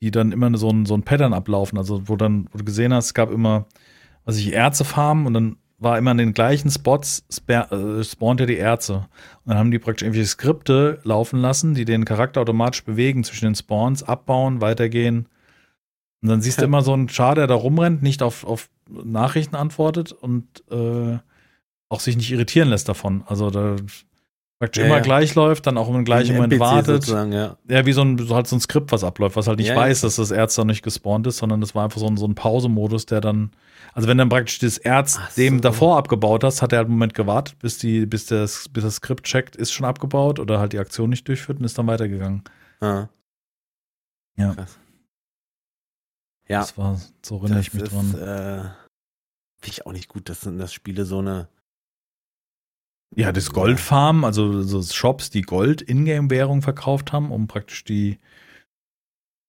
die dann immer so ein, so ein Pattern ablaufen, also wo dann, wo du gesehen hast, es gab immer, was ich, Erze farmen und dann war immer an den gleichen Spots äh, spawnte die Erze. Und dann haben die praktisch irgendwelche Skripte laufen lassen, die den Charakter automatisch bewegen zwischen den Spawns, abbauen, weitergehen. Und dann siehst du immer so einen Char, der da rumrennt, nicht auf, auf Nachrichten antwortet und äh, auch sich nicht irritieren lässt davon. Also da praktisch Ja, immer ja. gleich läuft, dann auch im gleichen Moment NPC wartet. ja. Ja, wie so ein, so halt so ein Skript, was abläuft, was halt nicht weiß, dass das Erz da nicht gespawnt ist, sondern das war einfach so ein, so ein Pausemodus, der dann, also wenn dann praktisch das Erz Ach dem so. davor abgebaut hast, hat er halt einen Moment gewartet, bis die, bis das, bis das Skript checkt, ist schon abgebaut oder halt die Aktion nicht durchführt und ist dann weitergegangen. Ja. Ja. Krass. Ja, Das war, so erinnere ich mich ist, dran. Äh, Finde ich auch nicht gut, dass, dass Spiele so eine. Ja, das Goldfarm, also so Shops, die Gold-Ingame-Währung verkauft haben, um praktisch die,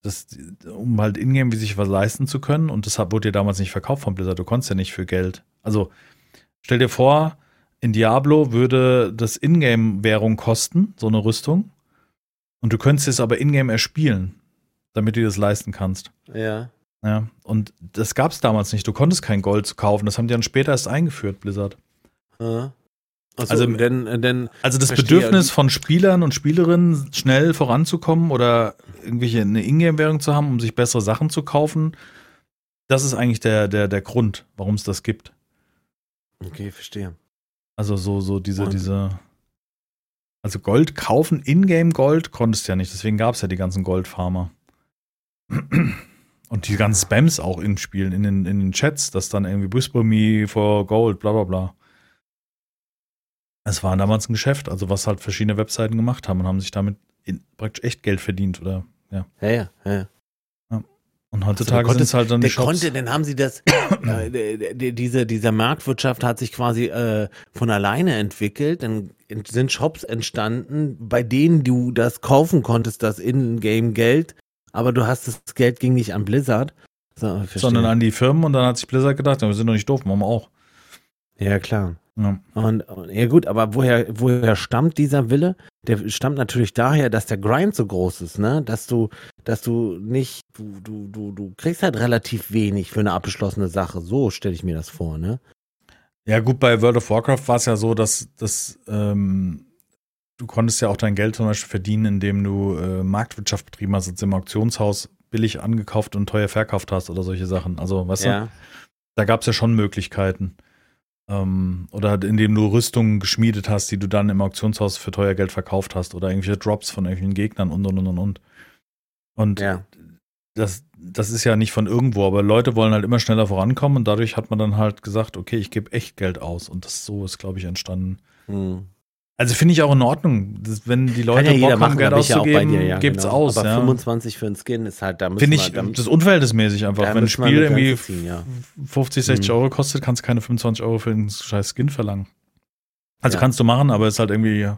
das, um halt Ingame wie sich was leisten zu können. Und das wurde dir damals nicht verkauft von Blizzard. Du konntest ja nicht für Geld. Also stell dir vor, in Diablo würde das Ingame-Währung kosten, so eine Rüstung. Und du könntest es aber Ingame erspielen, damit du dir das leisten kannst. Ja. Ja, und das gab es damals nicht. Du konntest kein Gold kaufen. Das haben die dann später erst eingeführt, Blizzard. ja. Also- also, denn, denn, Also das Verstehe. Bedürfnis von Spielern und Spielerinnen, schnell voranzukommen oder irgendwelche eine Ingame-Währung zu haben, um sich bessere Sachen zu kaufen, das ist eigentlich der, der, der Grund, warum es das gibt. okay, verstehe. Also so, so diese, Und- diese. Also Gold kaufen, Ingame Gold konntest du ja nicht, deswegen gab es ja die ganzen Goldfarmer. Und die ganzen Spams auch in Spielen, in den, in den Chats, das dann irgendwie Whisper Me for Gold, bla bla bla. Es war damals ein Geschäft, also was halt verschiedene Webseiten gemacht haben und haben sich damit in, praktisch echt Geld verdient, oder? Ja. Ja, ja, ja. Und heutzutage Also sind es halt dann die Shops. konnte, dann haben sie das, äh, diese, diese Marktwirtschaft hat sich quasi äh, von alleine entwickelt. Dann sind Shops entstanden, bei denen du das kaufen konntest, das In-Game-Geld, aber du hast das Geld ging nicht an Blizzard. So, sondern an die Firmen und dann hat sich Blizzard gedacht, ja, wir sind doch nicht doof, machen wir auch. Ja, klar. Ja. Und, ja gut, aber woher, woher stammt dieser Wille? Der stammt natürlich daher, dass der Grind so groß ist, ne? Dass du, dass du nicht, du, du, du, du kriegst halt relativ wenig für eine abgeschlossene Sache. So stelle ich mir das vor, ne? Ja, gut, bei World of Warcraft war es ja so, dass, dass ähm, du konntest ja auch dein Geld zum Beispiel verdienen, indem du äh, Marktwirtschaft betrieben hast, also im Auktionshaus billig angekauft und teuer verkauft hast oder solche Sachen. Also, weißt du, da gab es ja schon Möglichkeiten. Ähm, oder indem du Rüstungen geschmiedet hast, die du dann im Auktionshaus für teuer Geld verkauft hast oder irgendwelche Drops von irgendwelchen Gegnern und und und und und. Und Ja. das, das ist ja nicht von irgendwo, aber Leute wollen halt immer schneller vorankommen und dadurch hat man dann halt gesagt, okay, ich gebe echt Geld aus und das so ist, glaube ich, entstanden. Hm. Also finde ich auch in Ordnung, dass, wenn die Kann Leute ja jeder Bock haben, machen, da Geld ich ja auch bei auszugeben, dir, ja, gibt's genau. aus. Aber ja. 25 für einen Skin ist halt, da Finde ich, da, das ist unverhältnismäßig einfach. Wenn ein Spiel irgendwie ziehen, ja. 50, 60 Mhm. Euro kostet, kannst du keine 25 Euro für einen scheiß Skin verlangen. Also Ja. kannst du machen, aber ist halt irgendwie,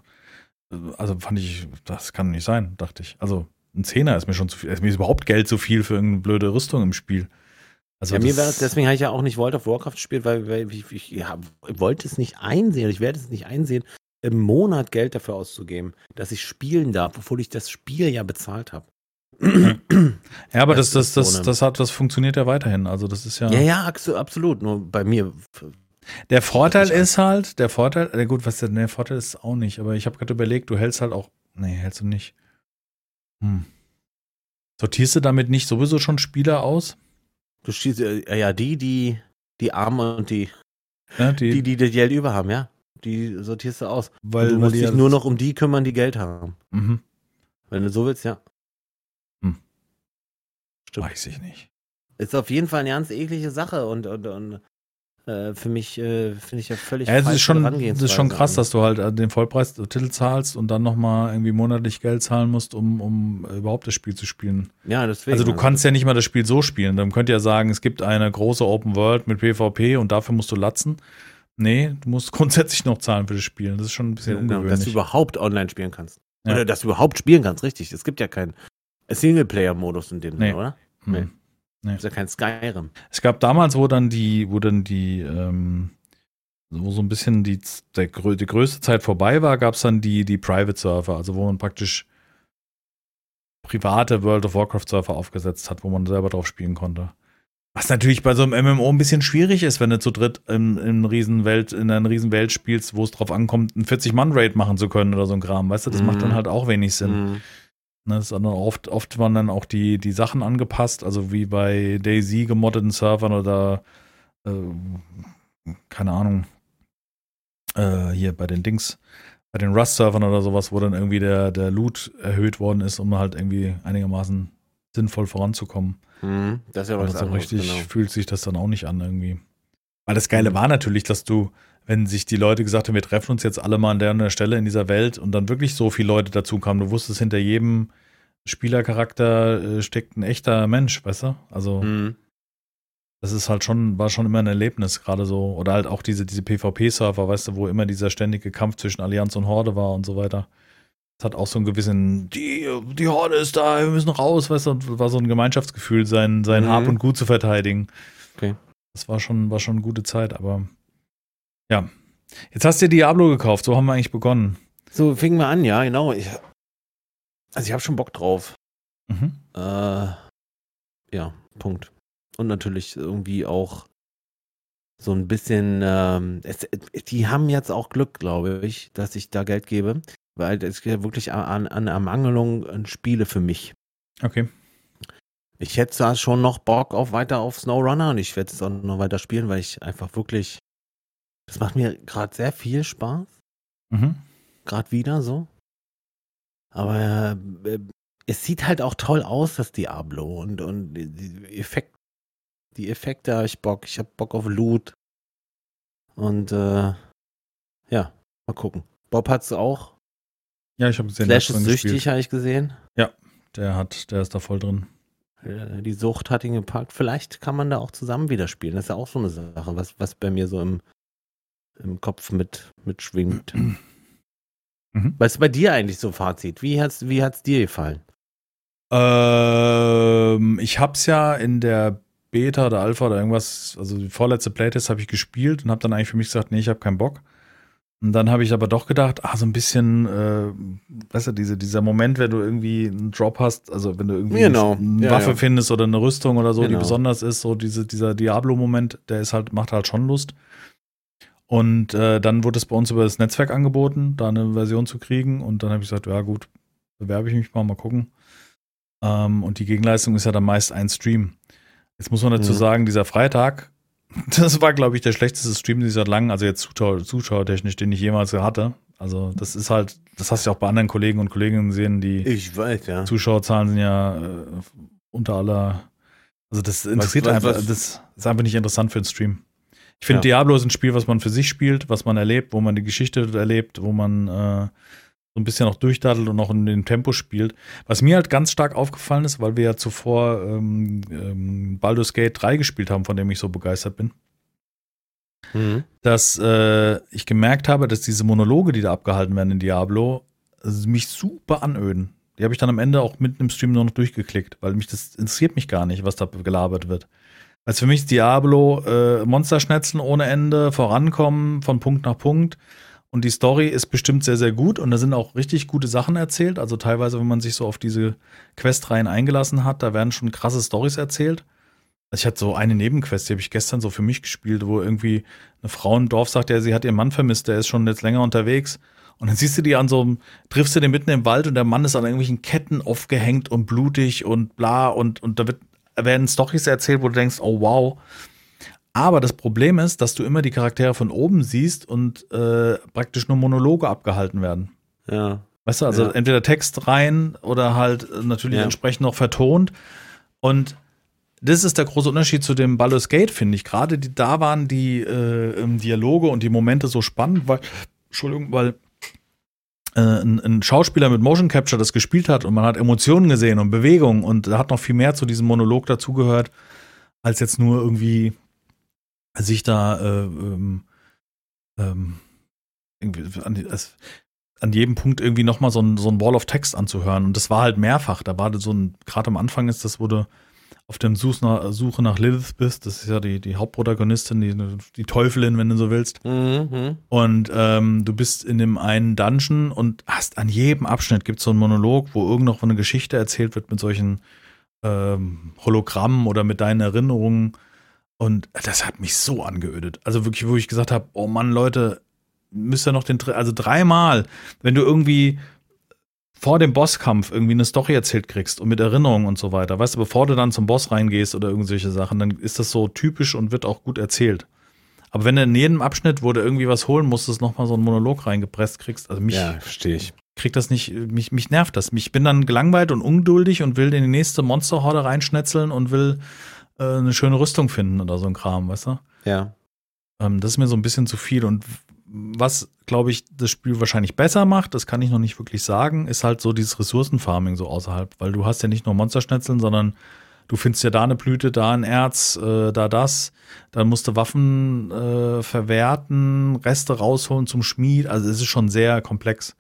also fand ich, das kann nicht sein, dachte ich. Also ein Zehner ist mir schon zu viel, ist mir ist überhaupt Geld zu viel für irgendeine blöde Rüstung im Spiel. Also ja, mir wäre es, deswegen habe ich ja auch nicht World of Warcraft gespielt, weil, weil ich, ich, ja, ich wollte es nicht einsehen, ich werde es nicht einsehen, im Monat Geld dafür auszugeben, dass ich spielen darf, obwohl ich das Spiel ja bezahlt habe. Ja, aber das, Das das, das, hat, das funktioniert ja weiterhin. Also das ist ja. Ja, ja, absolut. Nur bei mir. Der Vorteil ist halt, der Vorteil, äh, gut, was der, Vorteil ist auch nicht, aber ich habe gerade überlegt, du hältst halt auch, nee, hältst du nicht. Hm. Sortierst du damit nicht sowieso schon Spieler aus? Du schießt, äh, ja, die, die, die Arme und die, die, die, die das Geld über haben, ja. Die sortierst du aus. weil, du musst dich nur noch um die kümmern, die Geld haben. Mhm. Wenn du so willst, ja. Hm. Stimmt. Weiß ich nicht. Ist auf jeden Fall eine ganz eklige Sache und, und, und äh, für mich äh, finde ich ja völlig Ja, es ist schon, Herangehensweise ist schon krass, dass du halt äh, den Vollpreistitel zahlst und dann nochmal irgendwie monatlich Geld zahlen musst, um, um überhaupt das Spiel zu spielen. Ja, deswegen. Also du kannst ja nicht mal das Spiel so spielen. Dann könnt ihr ja sagen, es gibt eine große Open World mit PvP und dafür musst du latzen. Nee, du musst grundsätzlich noch zahlen für das Spiel. Das ist schon ein bisschen ja, genau, dass du ungewöhnlich. überhaupt online spielen kannst. Ja. Oder dass du überhaupt spielen kannst, richtig. Es gibt ja keinen Singleplayer-Modus in dem Nee. Sinne, oder? Hm. Es ist ja kein Skyrim. Es gab damals, wo dann die, wo dann die, ähm, wo so ein bisschen die, der, die größte Zeit vorbei war, gab es dann die, die Private Server, also wo man praktisch private World of Warcraft Server aufgesetzt hat, wo man selber drauf spielen konnte. Was natürlich bei so einem MMO ein bisschen schwierig ist, wenn du zu dritt in, in, Riesenwelt, in einer Riesenwelt spielst, wo es drauf ankommt, einen 40-Mann-Raid machen zu können oder so ein Kram. Weißt du, das macht Mhm. dann halt auch wenig Sinn. Mhm. Ne, das ist dann oft, oft waren dann auch die, die Sachen angepasst, also wie bei Daisy gemoddeten Servern oder äh, keine Ahnung, äh, hier bei den Dings, bei den Rust-Servern oder sowas, wo dann irgendwie der, der Loot erhöht worden ist, um halt irgendwie einigermaßen sinnvoll voranzukommen. Mhm. Das ist ja Aber was so anderes, richtig genau. fühlt sich das dann auch nicht an irgendwie. Weil das Geile Mhm. war natürlich, dass du, wenn sich die Leute gesagt haben, wir treffen uns jetzt alle mal an der und der Stelle in dieser Welt und dann wirklich so viele Leute dazu kamen, du wusstest, hinter jedem Spielercharakter äh, steckt ein echter Mensch, weißt du? Also Mhm. das ist halt schon, war schon immer ein Erlebnis, gerade so. Oder halt auch diese, diese PvP-Server, weißt du, wo immer dieser ständige Kampf zwischen Allianz und Horde war und so weiter. Das hat auch so einen gewissen, die, die Horde ist da, wir müssen raus, weißt du, und war so ein Gemeinschaftsgefühl, sein, sein Mhm. Hab und Gut zu verteidigen. Okay. Das war schon, war schon eine gute Zeit, aber ja. Jetzt hast du dir Diablo gekauft, so haben wir eigentlich begonnen. So fingen wir an, ja, genau. Ich, also ich habe schon Bock drauf. Mhm. Äh, ja, Punkt. Und natürlich irgendwie auch so ein bisschen, ähm, es, die haben jetzt auch Glück, glaube ich, dass ich da Geld gebe, weil es geht ja wirklich an, an Ermangelung an Spiele für mich. Okay. Ich hätte da schon noch Bock auf weiter auf SnowRunner und ich werde es auch noch weiter spielen, weil ich einfach wirklich, das macht mir gerade sehr viel Spaß, Mhm. gerade wieder so. Aber äh, es sieht halt auch toll aus, das Diablo. Und, und die, Effekt, die Effekte habe ich Bock. Ich habe Bock auf Loot. Und äh, ja, mal gucken. Bob hat's auch. Ja, ich habe gesehen. Flash ist süchtig, habe ich gesehen. Ja, der hat, der ist da voll drin. Die Sucht hat ihn gepackt. Vielleicht kann man da auch zusammen wieder spielen. Das ist ja auch so eine Sache, was, was bei mir so im, im Kopf mit, mitschwingt. Mhm. Was ist bei dir eigentlich so Fazit? Wie hat's, wie hat's dir gefallen? Ähm, ich hab's ja in der Beta oder Alpha oder irgendwas, also die vorletzte Playtest habe ich gespielt und habe dann eigentlich für mich gesagt, nee, ich habe keinen Bock. Und dann habe ich aber doch gedacht, ah, so ein bisschen, äh, weißt du, diese, dieser Moment, wenn du irgendwie einen Drop hast, also wenn du irgendwie genau. eine ja, Waffe ja. findest oder eine Rüstung oder so, Genau. die besonders ist, so diese, dieser Diablo-Moment, der ist halt, macht halt schon Lust. Und äh, dann wurde es bei uns über das Netzwerk angeboten, da eine Version zu kriegen. Und dann habe ich gesagt, ja gut, bewerbe ich mich mal, mal gucken. Ähm, und die Gegenleistung ist ja dann meist ein Stream. Jetzt muss man dazu Mhm. sagen, dieser Freitag, das war, glaube ich, der schlechteste Stream dieser langen, also jetzt Zuschauer, zuschauertechnisch, den ich jemals hatte. Also das ist halt, das hast du ja auch bei anderen Kollegen und Kolleginnen gesehen, die Ich weiß, ja. Zuschauerzahlen sind ja äh, unter aller, also das interessiert was- einfach, was- das ist einfach nicht interessant für einen Stream. Ich finde, Ja. Diablo ist ein Spiel, was man für sich spielt, was man erlebt, wo man die Geschichte erlebt, wo man äh, so ein bisschen auch durchdaddelt und auch in dem Tempo spielt. Was mir halt ganz stark aufgefallen ist, weil wir ja zuvor ähm, ähm, Baldur's Gate 3 gespielt haben, von dem ich so begeistert bin, Mhm. dass äh, ich gemerkt habe, dass diese Monologe, die da abgehalten werden in Diablo, mich super anöden. Die habe ich dann am Ende auch mitten im Stream nur noch durchgeklickt, weil mich das interessiert mich gar nicht, was da gelabert wird. Also für mich ist Diablo äh, Monsterschnetzeln ohne Ende, vorankommen von Punkt nach Punkt. Und die Story ist bestimmt sehr, sehr gut und da sind auch richtig gute Sachen erzählt. Also teilweise, wenn man sich so auf diese Questreihen eingelassen hat, da werden schon krasse Stories erzählt. Also ich hatte so eine Nebenquest, die habe ich gestern so für mich gespielt, wo irgendwie eine Frau im Dorf sagt, ja, sie hat ihren Mann vermisst, der ist schon jetzt länger unterwegs. Und dann siehst du die an so einem, triffst du den mitten im Wald und der Mann ist an irgendwelchen Ketten aufgehängt und blutig und bla und, und da wird, werden Storys erzählt, wo du denkst, oh wow. Aber das Problem ist, dass du immer die Charaktere von oben siehst und äh, praktisch nur Monologe abgehalten werden. Ja. Weißt du, also Ja. entweder Text rein oder halt äh, natürlich Ja. entsprechend noch vertont. Und das ist der große Unterschied zu dem Baldur's Gate, finde ich. Gerade die, da waren die äh, ähm, Dialoge und die Momente so spannend, weil, Entschuldigung, weil äh, ein, ein Schauspieler mit Motion Capture das gespielt hat und man hat Emotionen gesehen und Bewegungen und da hat noch viel mehr zu diesem Monolog dazugehört, als jetzt nur irgendwie sich da äh, ähm, ähm, irgendwie an, es, an jedem Punkt irgendwie nochmal so ein, so ein Wall of Text anzuhören. Und das war halt mehrfach. Da war so ein, gerade am Anfang ist das, wo du auf nach, Suche nach Lilith bist. Das ist ja die, die Hauptprotagonistin, die, die Teufelin, wenn du so willst. Mhm. Und ähm, du bist in dem einen Dungeon und hast an jedem Abschnitt gibt es so einen Monolog, wo irgend noch eine Geschichte erzählt wird mit solchen ähm, Hologrammen oder mit deinen Erinnerungen. Und das hat mich so angeödet. Also wirklich, wo ich gesagt habe, oh Mann, Leute, müsst ihr noch den, also dreimal, wenn du irgendwie vor dem Bosskampf irgendwie eine Story erzählt kriegst und mit Erinnerungen und so weiter, weißt du, bevor du dann zum Boss reingehst oder irgendwelche Sachen, dann ist das so typisch und wird auch gut erzählt. Aber wenn du in jedem Abschnitt, wo du irgendwie was holen musstest, nochmal so einen Monolog reingepresst kriegst, also mich Ja, verstehe ich. kriegt das nicht, mich, mich nervt das. Ich bin dann gelangweilt und ungeduldig und will in die nächste Monsterhorde reinschnetzeln und will äh, eine schöne Rüstung finden oder so ein Kram, weißt du? Ja. Ähm, das ist mir so ein bisschen zu viel. Und was, glaube ich, das Spiel wahrscheinlich besser macht, das kann ich noch nicht wirklich sagen, ist halt so dieses Ressourcenfarming so außerhalb. Weil du hast ja nicht nur Monsterschnetzeln, sondern du findest ja da eine Blüte, da ein Erz, äh, da das. Dann musst du Waffen äh, verwerten, Reste rausholen zum Schmied. Also es ist schon sehr komplex.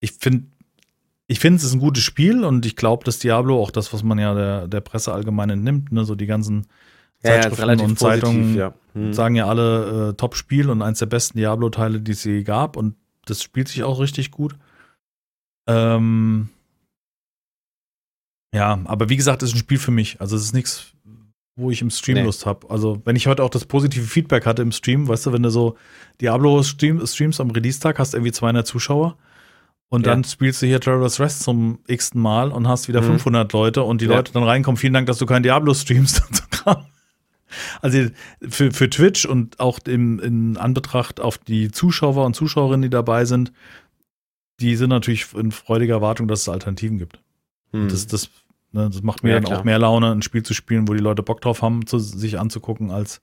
Ich finde, ich finde, es ist ein gutes Spiel und ich glaube, dass Diablo auch das, was man ja der, der Presse allgemein entnimmt, ne, so die ganzen Ja, ja, Zeitschriften relativ und positiv, Zeitungen ja. Hm. sagen ja alle äh, Top-Spiel und eins der besten Diablo-Teile, die es je gab. Und das spielt sich auch richtig gut. Ähm ja, aber wie gesagt, es ist ein Spiel für mich. Also es ist nichts, wo ich im Stream Nee. Lust habe. Also wenn ich heute auch das positive Feedback hatte im Stream, weißt du, wenn du so Diablo stream, streamst am Release-Tag, hast irgendwie 200 Zuschauer. Und Ja. dann spielst du hier Traveler's Rest zum x-ten Mal und hast wieder Mhm. 500 Leute und die Ja. Leute dann reinkommen. Vielen Dank, dass du kein Diablo streamst und so Kram. Also für, für Twitch und auch im, in Anbetracht auf die Zuschauer und Zuschauerinnen, die dabei sind, die sind natürlich in freudiger Erwartung, dass es Alternativen gibt. Hm. Das, das, ne, das macht mir Ja, dann auch mehr Laune, ein Spiel zu spielen, wo die Leute Bock drauf haben, zu, sich anzugucken, als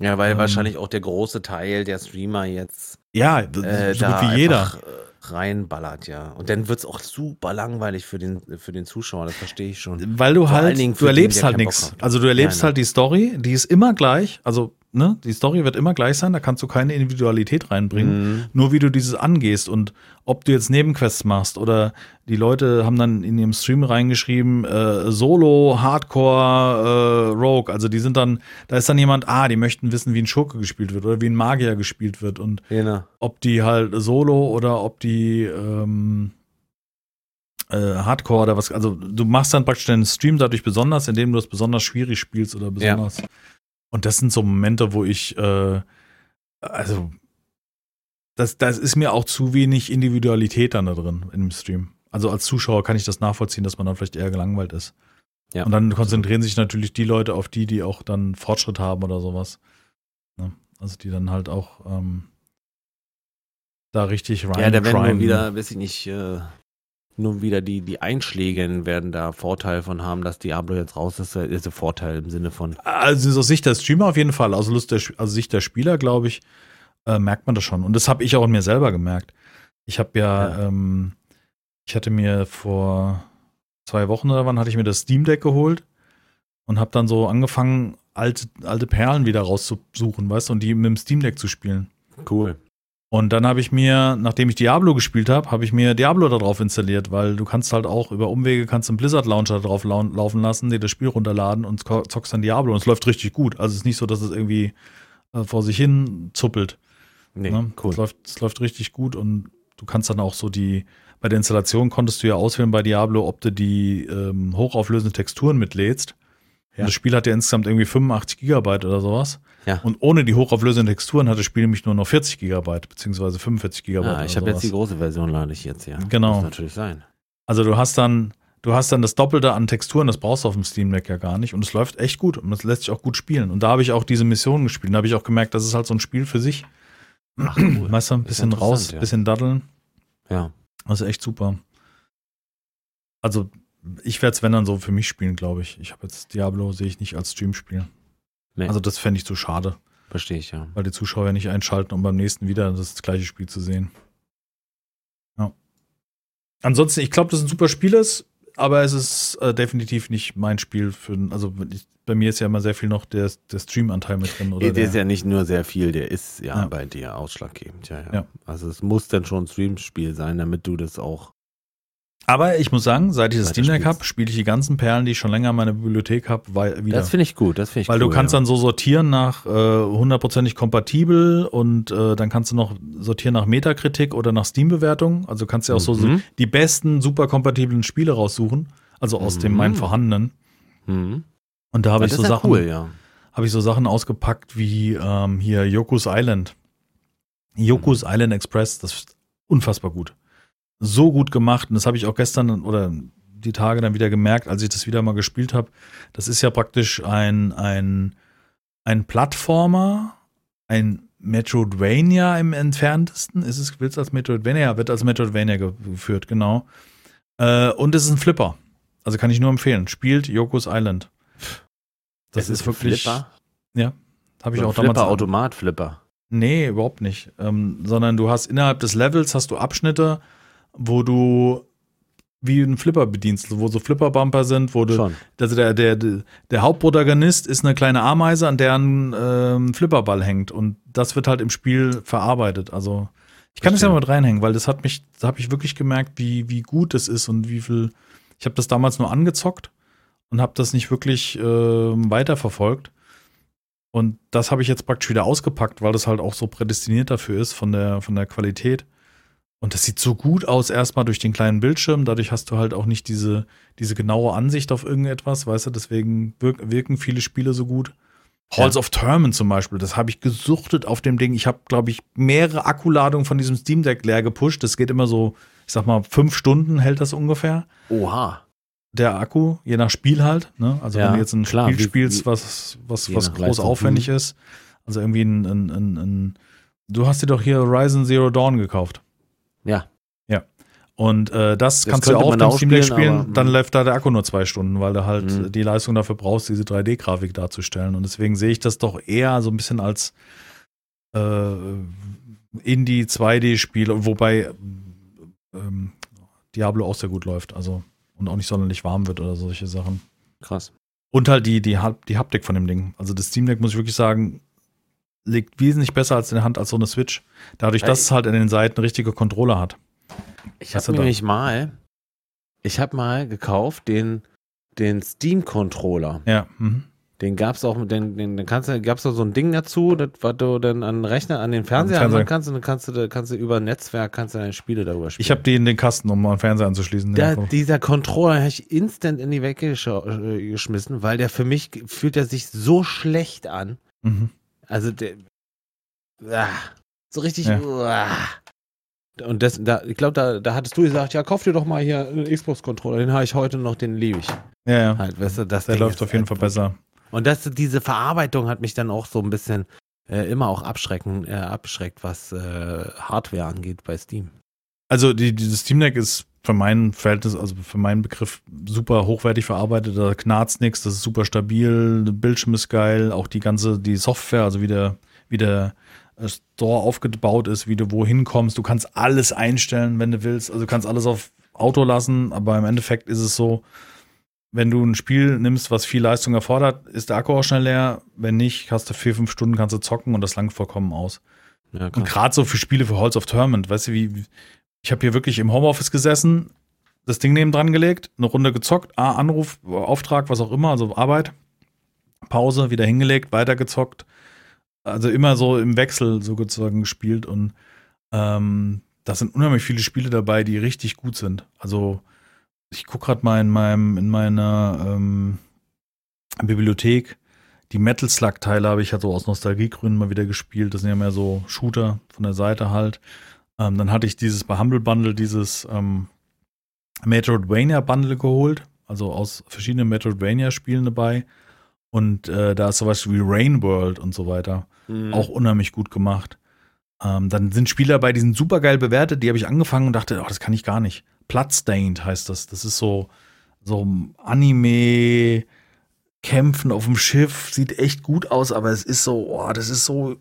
ja, weil ähm, wahrscheinlich auch der große Teil der Streamer jetzt ja, äh, so da gut wie jeder. einfach, äh, reinballert, ja. Und dann wird's auch super langweilig für den, für den Zuschauer, das verstehe ich schon. Weil du Vor halt, du den, erlebst der halt nichts. Also du erlebst Ja, ne. halt die Story, die ist immer gleich. Also, ne, die Story wird immer gleich sein, da kannst du keine Individualität reinbringen. Mhm. Nur wie du dieses angehst und ob du jetzt Nebenquests machst oder die Leute haben dann in ihrem Stream reingeschrieben, äh, Solo, Hardcore, äh, Rogue. Also die sind dann, da ist dann jemand, ah, die möchten wissen, wie ein Schurke gespielt wird oder wie ein Magier gespielt wird und Genau. ob die halt Solo oder ob die ähm, äh, Hardcore oder was, also du machst dann praktisch deinen Stream dadurch besonders, indem du es besonders schwierig spielst oder besonders. Und das sind so Momente, wo ich, äh, also das, das ist mir auch zu wenig Individualität dann da drin in dem Stream. Also als Zuschauer kann ich das nachvollziehen, dass man dann vielleicht eher gelangweilt ist. Ja. Und dann konzentrieren sich natürlich die Leute auf die, die auch dann Fortschritt haben oder sowas. Ne? Also die dann halt auch ähm, da richtig rein Ja, da werden grinden. wieder, weiß ich nicht, äh, nur wieder die, die Einschläge werden da Vorteil von haben, dass Diablo jetzt raus ist. Ist ein Vorteil im Sinne von, Also aus Sicht der Streamer auf jeden Fall. Aus aus Sicht der Spieler, glaube ich, äh, merkt man das schon. Und das habe ich auch in mir selber gemerkt. Ich habe ja, Ja. Ähm, ich hatte mir vor zwei Wochen oder wann hatte ich mir das Steam Deck geholt und habe dann so angefangen, alte, alte Perlen wieder rauszusuchen, weißt du, und die mit dem Steam Deck zu spielen. cool. Und dann habe ich mir, nachdem ich Diablo gespielt habe, habe ich mir Diablo da drauf installiert, weil du kannst halt auch über Umwege kannst einen Blizzard Launcher drauf lau laufen lassen, dir das Spiel runterladen und zockst dann Diablo und es läuft richtig gut. Also es ist nicht so, dass es irgendwie äh, vor sich hin zuppelt. Nee, ne? cool. Es, läuft, es läuft richtig gut und du kannst dann auch so die, bei der Installation konntest du ja auswählen bei Diablo, ob du die ähm, hochauflösenden Texturen mitlädst. Ja. Das Spiel hat ja insgesamt irgendwie 85 Gigabyte oder sowas. Ja. Und ohne die hochauflösenden Texturen hat das Spiel nämlich nur noch 40 Gigabyte, beziehungsweise 45 Gigabyte. Ah, ich habe jetzt die große Version, lade ich jetzt, ja. Genau. Muss natürlich sein. Also du hast dann, du hast dann das Doppelte an Texturen, das brauchst du auf dem Steam Deck ja gar nicht. Und es läuft echt gut und das lässt sich auch gut spielen. Und da habe ich auch diese Mission gespielt. Da habe ich auch gemerkt, das ist halt so ein Spiel für sich. Ach, cool. Weißt du, ein bisschen raus, interessant, ja. bisschen daddeln. Ja. Das ist echt super. Also, ich werde es, wenn dann so für mich spielen, glaube ich. Ich habe jetzt Diablo, sehe ich nicht als Streamspiel. Nee, Also, das fände ich zu schade, verstehe ich, ja. weil die Zuschauer ja nicht einschalten, um beim nächsten wieder das gleiche Spiel zu sehen. Ja. Ansonsten, ich glaube, dass es ein super Spiel ist, aber es ist äh, definitiv nicht mein Spiel für. Also, ich, bei mir ist ja immer sehr viel noch der, der Stream-Anteil mit drin. Oder der, der, ist ja nicht nur sehr viel, der ist ja, Ja. bei dir ausschlaggebend, ja, ja, Ja. Also es muss dann schon ein Streamspiel sein, damit du das auch. Aber ich muss sagen, seit ich das Steam Deck habe, spiele ich die ganzen Perlen, die ich schon länger in meiner Bibliothek habe, wieder. Das finde ich gut, das finde ich Weil cool, du kannst ja. dann so sortieren nach äh, hundertprozentig kompatibel und äh, dann kannst du noch sortieren nach Metakritik oder nach Steam-Bewertung. Also kannst du ja auch so, so Mhm. die besten super kompatiblen Spiele raussuchen, also aus dem Mhm. meinen vorhandenen. Mhm. Und da habe ich so Sachen, cool, ja. habe ich so Sachen ausgepackt wie ähm, hier Yoku's Island. Yoku's Mhm. Island Express, das ist unfassbar gut. So gut gemacht und das habe ich auch gestern oder die Tage dann wieder gemerkt, als ich das wieder mal gespielt habe. Das ist ja praktisch ein, ein, ein Plattformer, ein Metroidvania im entferntesten. Ist es, willst du als Metroidvania? Ja, wird als Metroidvania ge- geführt, genau. Äh, und es ist ein Flipper. Also kann ich nur empfehlen. Spielt Yoku's Island. Das Es ist, ein wirklich. Flipper, Habe ich so auch ein damals. Flipper, Automat-Flipper. Nee, überhaupt nicht. Ähm, sondern du hast innerhalb des Levels hast du Abschnitte, wo du wie einen Flipper bedienst, wo so Flipper-Bumper sind, wo du, Schon. also der, der, der Hauptprotagonist ist eine kleine Ameise, an der ein ähm, Flipperball hängt und das wird halt im Spiel verarbeitet. Also ich kann das ja Verstehe. mal mit reinhängen, weil das hat mich, da habe ich wirklich gemerkt, wie, wie gut das ist und wie viel, ich habe das damals nur angezockt und habe das nicht wirklich ähm, weiterverfolgt. Und das habe ich jetzt praktisch wieder ausgepackt, weil das halt auch so prädestiniert dafür ist von der, von der Qualität. Und das sieht so gut aus, erstmal durch den kleinen Bildschirm. Dadurch hast du halt auch nicht diese, diese genaue Ansicht auf irgendetwas, weißt du, deswegen wirk wirken viele Spiele so gut. Halls of Termen zum Beispiel, das habe ich gesuchtet auf dem Ding. Ich habe, glaube ich, mehrere Akkuladungen von diesem Steam Deck leer gepusht. Das geht immer so, ich sag mal, fünf Stunden hält das ungefähr. Oha. Der Akku, je nach Spiel halt. Ne? Also Ja, wenn du jetzt ein klar, Spiel spielst, was, was, was groß Leistung, aufwendig ist. Also irgendwie ein, ein, ein, ein Du hast dir doch hier Horizon Zero Dawn gekauft. Ja. Ja. Und äh, das, Das kannst du auch dem Steam Deck spielen, aber, dann mhm. läuft da der Akku nur zwei Stunden, weil du halt Mhm. die Leistung dafür brauchst, diese 3D-Grafik darzustellen. Und deswegen sehe ich das doch eher so ein bisschen als äh, Indie 2D-Spiel, wobei ähm, Diablo auch sehr gut läuft, also und auch nicht sonderlich warm wird oder solche Sachen. Krass. Und halt die, die, die Haptik von dem Ding. Also das Steam Deck, muss ich wirklich sagen, liegt wesentlich besser als in der Hand als so eine Switch. Dadurch, dass es halt an den Seiten richtige Controller hat. Ich habe da? nämlich mal, ich habe mal gekauft den, den Steam-Controller. Ja. Mhm. Den gab's auch, den, den, den kannst du, gab's auch so ein Ding dazu, das, was du dann an den Rechner, an den Fernseher anmachen kannst und dann kannst du, da- kannst du über ein Netzwerk, kannst du deine Spiele darüber spielen. Ich habe die in den Kasten, um mal einen Fernseher anzuschließen. Da, Ja, dieser Controller habe ich instant in die gescha- äh, geschmissen, weil der für mich fühlt er sich so schlecht an. mhm. Also der ah, so richtig Ja. uah. und das, da, ich glaube, da, da hattest du gesagt, ja, kauf dir doch mal hier einen Xbox-Controller, den habe ich heute noch, den liebe ich. ja, ja. Halt, weißt du, das Der Ding läuft auf jeden Fall besser. Und das, diese Verarbeitung hat mich dann auch so ein bisschen äh, immer auch abschrecken, äh, abschreckt, was äh, Hardware angeht bei Steam. Also die, dieses Steam Deck ist für mein Verhältnis, also für meinen Begriff, super hochwertig verarbeitet. Da knarzt nichts, das ist super stabil, der Bildschirm ist geil, auch die ganze, die Software, also wie der, wie der äh, Store aufgebaut ist, wie du wohin kommst. Du kannst alles einstellen, wenn du willst. Also du kannst alles auf Auto lassen, aber im Endeffekt ist es so, wenn du ein Spiel nimmst, was viel Leistung erfordert, ist der Akku auch schnell leer. Wenn nicht, hast du vier, fünf Stunden, kannst du zocken und das langt vollkommen aus. Ja, Und gerade so für Spiele für Halls of Tournament, weißt du, wie ich habe hier wirklich im Homeoffice gesessen, das Ding neben dran gelegt, eine Runde gezockt, ah, Anruf, Auftrag, was auch immer, also Arbeit, Pause, wieder hingelegt, weitergezockt. Also immer so im Wechsel sozusagen gespielt und ähm, da sind unheimlich viele Spiele dabei, die richtig gut sind. Also ich gucke gerade mal in meinem, in meiner ähm, Bibliothek. Die Metal Slug-Teile habe ich halt so aus Nostalgiegründen mal wieder gespielt. Das sind ja mehr so Shooter von der Seite halt. Ähm, dann hatte ich dieses bei Humble Bundle, dieses ähm, Metroidvania Bundle geholt. Also aus verschiedenen Metroidvania-Spielen dabei. Und äh, da ist sowas wie Rain World und so weiter. Mhm. Auch unheimlich gut gemacht. Ähm, dann sind Spiele dabei, die sind super geil bewertet. Die habe ich angefangen und dachte, oh, das kann ich gar nicht. Bloodstained heißt das. Das ist so, so Anime, Kämpfen auf dem Schiff. Sieht echt gut aus, aber es ist so, oh, das ist so,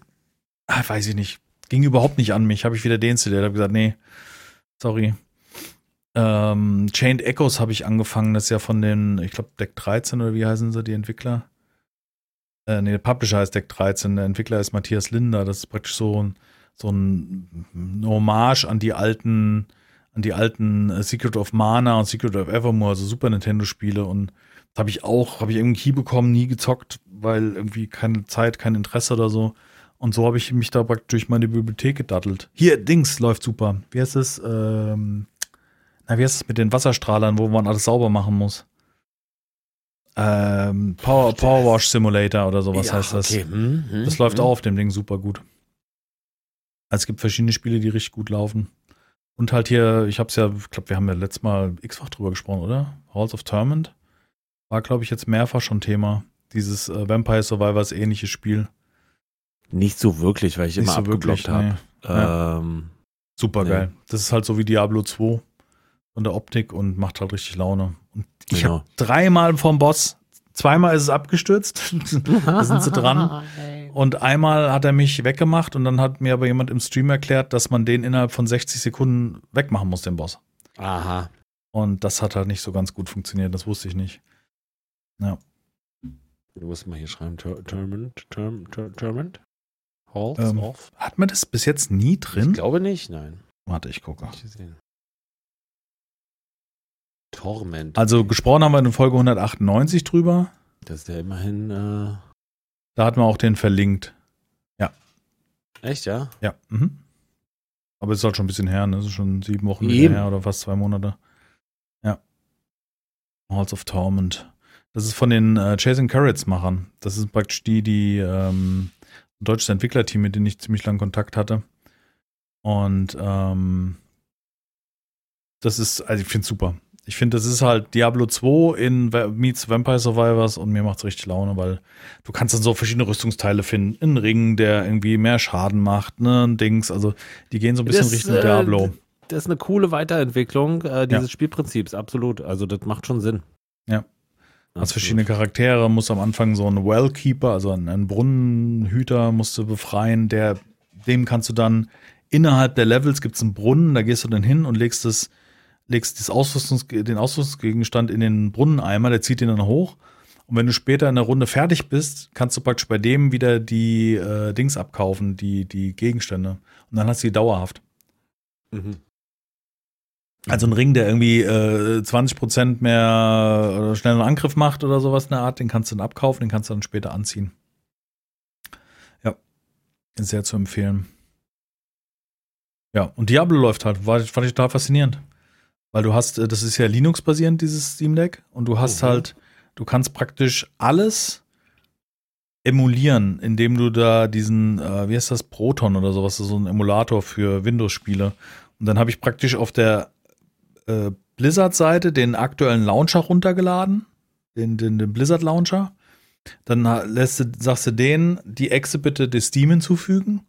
ah, weiß ich nicht. Ging überhaupt nicht an mich. Habe ich wieder deinstalliert. Habe gesagt, nee, sorry. Ähm, Chained Echoes habe ich angefangen. Das ist ja von den, ich glaube, Deck 13 oder wie heißen sie, die Entwickler? Äh, nee, der Publisher heißt Deck 13. Der Entwickler ist Matthias Linder. Das ist praktisch so ein, so ein Hommage an die alten, an die alten äh, Secret of Mana und Secret of Evermore, also Super Nintendo-Spiele. Und das habe ich auch, habe ich irgendwie Key bekommen, nie gezockt, weil irgendwie keine Zeit, kein Interesse oder so. Und so habe ich mich da praktisch durch meine Bibliothek gedattelt. Hier, Dings läuft super. Wie heißt es? Ähm, na, wie heißt es mit den Wasserstrahlern, wo man alles sauber machen muss? Ähm, Power, Power Wash Simulator oder sowas ja, heißt das. Okay. Mhm, mhm, Das läuft mhm. auch auf dem Ding super gut. Also es gibt verschiedene Spiele, die richtig gut laufen. Und halt hier, ich hab's ja, ich glaube, wir haben ja letztes Mal x-fach drüber gesprochen, oder? Halls of Torment war, glaube ich, jetzt mehrfach schon Thema. Dieses äh, Vampire Survivors ähnliches Spiel. Nicht so wirklich, weil ich Nicht immer so abgeblockt wirklich, habe. nee. Ja. Ähm, Super Nee. geil. Das ist halt so wie Diablo 2 von der Optik und macht halt richtig Laune. Und ich Genau. habe dreimal vom Boss, zweimal ist es abgestürzt, da sind sie dran. Und einmal hat er mich weggemacht und dann hat mir aber jemand im Stream erklärt, dass man den innerhalb von 60 Sekunden wegmachen muss, den Boss. Aha. Und das hat halt nicht so ganz gut funktioniert, das wusste ich nicht. Ja. Du musst mal hier schreiben, Tur- Torment, Halls Ähm, of? Hat man das bis jetzt nie Ich drin? glaube nicht, nein. Warte, ich gucke. Torment. Also gesprochen haben wir in Folge 198 drüber. das ist ja immerhin, äh, Da hat man auch den verlinkt. echt, ja? Ja. Mhm. Aber es ist halt schon ein bisschen her, ne? Das ist schon sieben Wochen her oder fast zwei Monate. Ja. Halls of Torment. Das ist von den äh, Chasing Carrots-Machern. Das ist praktisch die, die ähm, deutsches Entwicklerteam, mit denen ich ziemlich lange Kontakt hatte. Und ähm, das ist, also ich finde es super. Ich finde, das ist halt Diablo 2 in meets Vampire Survivors und mir macht es richtig Laune, weil du kannst dann so verschiedene Rüstungsteile finden. Ein Ring, der irgendwie mehr Schaden macht, ne, ein Dings. Also die gehen so ein bisschen Das, Richtung äh, Diablo. das ist eine coole Weiterentwicklung äh, dieses ja. Spielprinzips, absolut. Also das macht schon Sinn. Ja. Hast verschiedene Charaktere, musst am Anfang so einen Wellkeeper, also einen, Brunnenhüter musst du befreien, der, dem kannst du dann innerhalb der Levels gibt es einen Brunnen, da gehst du dann hin und legst das, legst das Ausrüstungs, den Ausrüstungsgegenstand in den Brunneneimer, der zieht ihn dann hoch. Und wenn du später in der Runde fertig bist, kannst du praktisch bei dem wieder die äh, Dings abkaufen, die, die Gegenstände. Und dann hast du die dauerhaft. Mhm. Also ein Ring, der irgendwie äh, 20% mehr oder schnellen Angriff macht oder sowas in der Art, den kannst du dann abkaufen, den kannst du dann später anziehen. Ja, ist sehr zu empfehlen. Ja, und Diablo läuft halt, war, fand ich total faszinierend. Weil du hast, äh, das ist ja Linux-basierend, dieses Steam Deck, und du hast mhm. halt, du kannst praktisch alles emulieren, indem du da diesen, äh, wie heißt das, Proton oder sowas, so ein Emulator für Windows-Spiele. Und dann habe ich praktisch auf der äh, Blizzard-Seite den aktuellen Launcher runtergeladen, den, den, den Blizzard-Launcher. Dann lässt du, sagst du denen, die Exe bitte des Steam hinzufügen.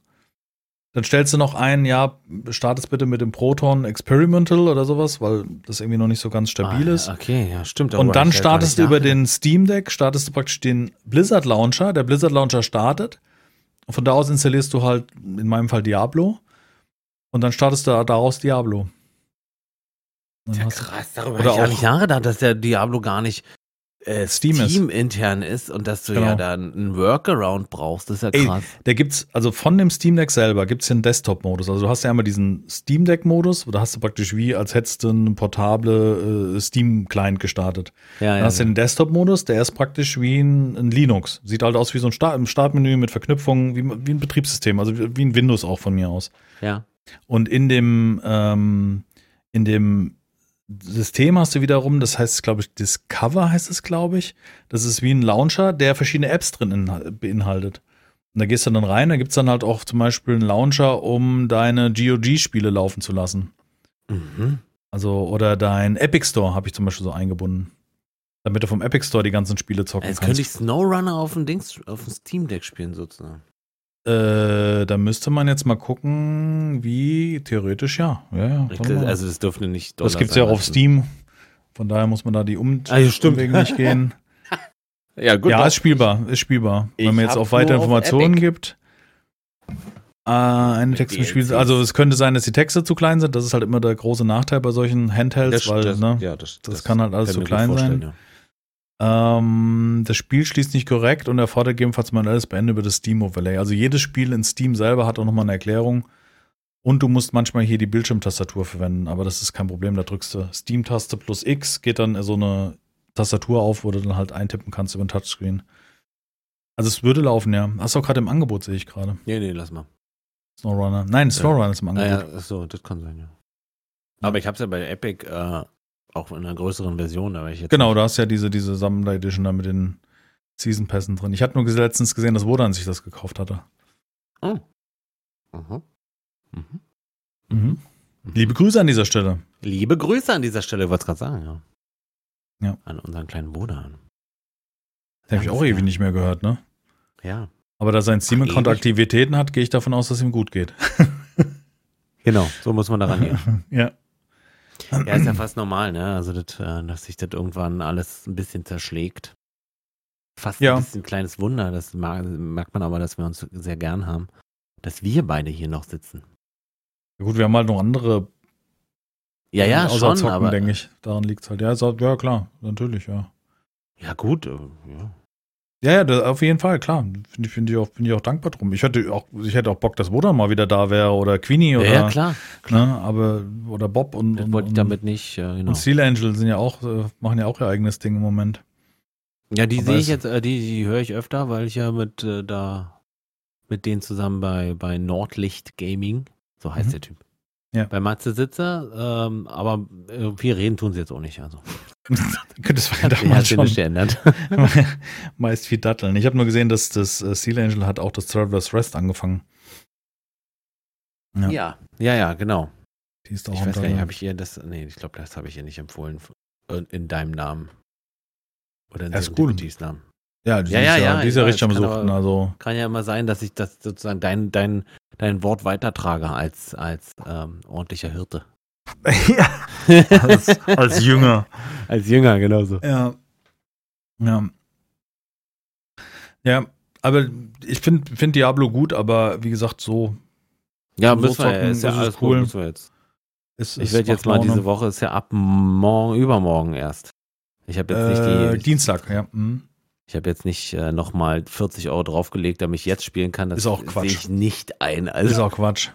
Dann stellst du noch ein, ja, startest bitte mit dem Proton Experimental oder sowas, weil das irgendwie noch nicht so ganz stabil ah, ist. Okay, ja, stimmt. Und dann startest du über den Steam Deck, startest du praktisch den Blizzard Launcher. Der Blizzard Launcher startet. Und von da aus installierst du halt, in meinem Fall Diablo. Und dann startest du daraus Diablo. Ja, krass, darüber habe ich gar nicht nachgedacht, dass der Diablo gar nicht äh, Steam, Steam intern ist und dass du genau. ja da einen Workaround brauchst, das ist ja krass. Ey, da gibt's, also von dem Steam Deck selber gibt's hier einen Desktop-Modus. Also du hast ja einmal diesen Steam Deck-Modus, da hast du praktisch wie, als hättest du einen portable äh, Steam-Client gestartet. Ja, Dann ja, hast du ja. den Desktop-Modus, der ist praktisch wie ein, ein, Linux. Sieht halt aus wie so ein Start, Startmenü mit Verknüpfungen, wie, wie ein Betriebssystem, also wie ein Windows auch von mir aus. Ja. Und in dem, ähm, in dem System hast du wiederum, das heißt, glaube ich, Discover heißt es, glaube ich. Das ist wie ein Launcher, der verschiedene Apps drin beinhaltet. Und da gehst du dann rein, da gibt es dann halt auch zum Beispiel einen Launcher, um deine GOG-Spiele laufen zu lassen. Mhm. Also, oder dein Epic Store habe ich zum Beispiel so eingebunden. Damit du vom Epic Store die ganzen Spiele zocken Jetzt kannst. Jetzt könnte ich Snowrunner auf dem Dings, auf dem Steam Deck spielen, sozusagen. Äh, da müsste man jetzt mal gucken, wie theoretisch ja. ja, ja also das dürfte nicht. Dollar das gibt es ja auch auf Steam. Von daher muss man da die um ja, Umwege nicht gehen. ja, gut. Ja, ist spielbar, ist spielbar. Wenn man jetzt auch weitere Informationen gibt. Äh, eine Text spielt, also es könnte sein, dass die Texte zu klein sind. Das ist halt immer der große Nachteil bei solchen Handhelds, das, weil das, ne, ja, das, das, kann halt alles zu klein sein. Ja. Ähm, das Spiel schließt nicht korrekt und erfordert gegebenenfalls manuelles Beenden über das Steam Overlay. Also jedes Spiel in Steam selber hat auch nochmal eine Erklärung. Und du musst manchmal hier die Bildschirmtastatur verwenden, aber das ist kein Problem. Da drückst du Steam-Taste plus X, geht dann so eine Tastatur auf, wo du dann halt eintippen kannst über den Touchscreen. Also es würde laufen, ja. Hast du auch gerade im Angebot, sehe ich gerade. Nee, nee, lass mal. Snowrunner. Nein, Snowrunner ja. ist im Angebot. Ah, ja, so, das kann sein, ja. Aber ich habe es ja bei Epic äh, auch in einer größeren Version, aber ich jetzt. Genau, du hast ja diese, diese Sammler Edition da mit den Season Pässen drin. Ich hatte nur letztens gesehen, dass Wodan sich das gekauft hatte. Oh. Mhm. Mhm. Mhm. Liebe Grüße an dieser Stelle. Liebe Grüße an dieser Stelle, wollte ich gerade sagen, ja. Ja. An unseren kleinen Wodan. Den habe ich auch ewig nicht mehr gehört, ne? Ja. Aber da sein Steam-Account Aktivitäten hat, gehe ich davon aus, dass ihm gut geht. genau, so muss man daran gehen. ja. Ja, ist ja fast normal, ne? Also, das, äh, dass sich das irgendwann alles ein bisschen zerschlägt. Fast ja. ein bisschen kleines Wunder, das merkt man aber, dass wir uns sehr gern haben, dass wir beide hier noch sitzen. Ja, gut, wir haben halt noch andere. Ja, ja, außer schon, Zocken, aber. denke ich. Daran liegt es halt. Ja, ja, klar, natürlich, ja. Ja, gut, äh, ja. Ja, ja, das, auf jeden Fall, klar. Finde find ich, auch, find ich auch dankbar drum. Ich hätte auch, ich hätte auch Bock, dass Wodan mal wieder da wäre oder Queenie oder. Ja, klar. klar. Ne, aber, oder Bob und. Das wollte ich damit nicht, äh, genau. Und Seal Angel sind ja auch, äh, machen ja auch ihr eigenes Ding im Moment. Ja, die sehe ich jetzt, äh, die, die höre ich öfter, weil ich ja mit äh, da mit denen zusammen bei, bei Nordlicht Gaming, so heißt mhm. der Typ. Ja. Bei Matze sitze, ähm, aber äh, viel reden tun sie jetzt auch nicht. Also. Das war ja damals schon. geändert. Meist viel Datteln. Ich habe nur gesehen, dass das äh, Seal Angel hat auch das Traveler's Rest angefangen. Ja, ja, ja, ja genau. Die ist auch ich weiß gar nicht, habe ich ihr das, nee, ich glaube, das habe ich ihr nicht empfohlen in deinem Namen. Oder in ist cool. Namen. Ja, die ja, ja, ja, die ist ja richtig am Suchten. Also. Kann ja immer sein, dass ich das sozusagen dein, dein, dein Wort weitertrage als, als ähm, ordentlicher Hirte. ja. Als, als Jünger. Als Jünger, genauso. Ja. Ja. Ja, aber ich finde find Diablo gut, aber wie gesagt, so. Ja, so müssen wir, zocken, ist ja das ist alles cool. wir jetzt. Ist, Ich werde jetzt mal diese Laune. Woche, ist ja ab morgen, übermorgen erst. Ich habe jetzt Äh, nicht die, Dienstag, ja. Mhm. Ich habe jetzt nicht äh, nochmal 40 Euro draufgelegt, damit ich jetzt spielen kann. Das Ist auch Quatsch. sehe ich nicht ein. Ist Also, auch Quatsch.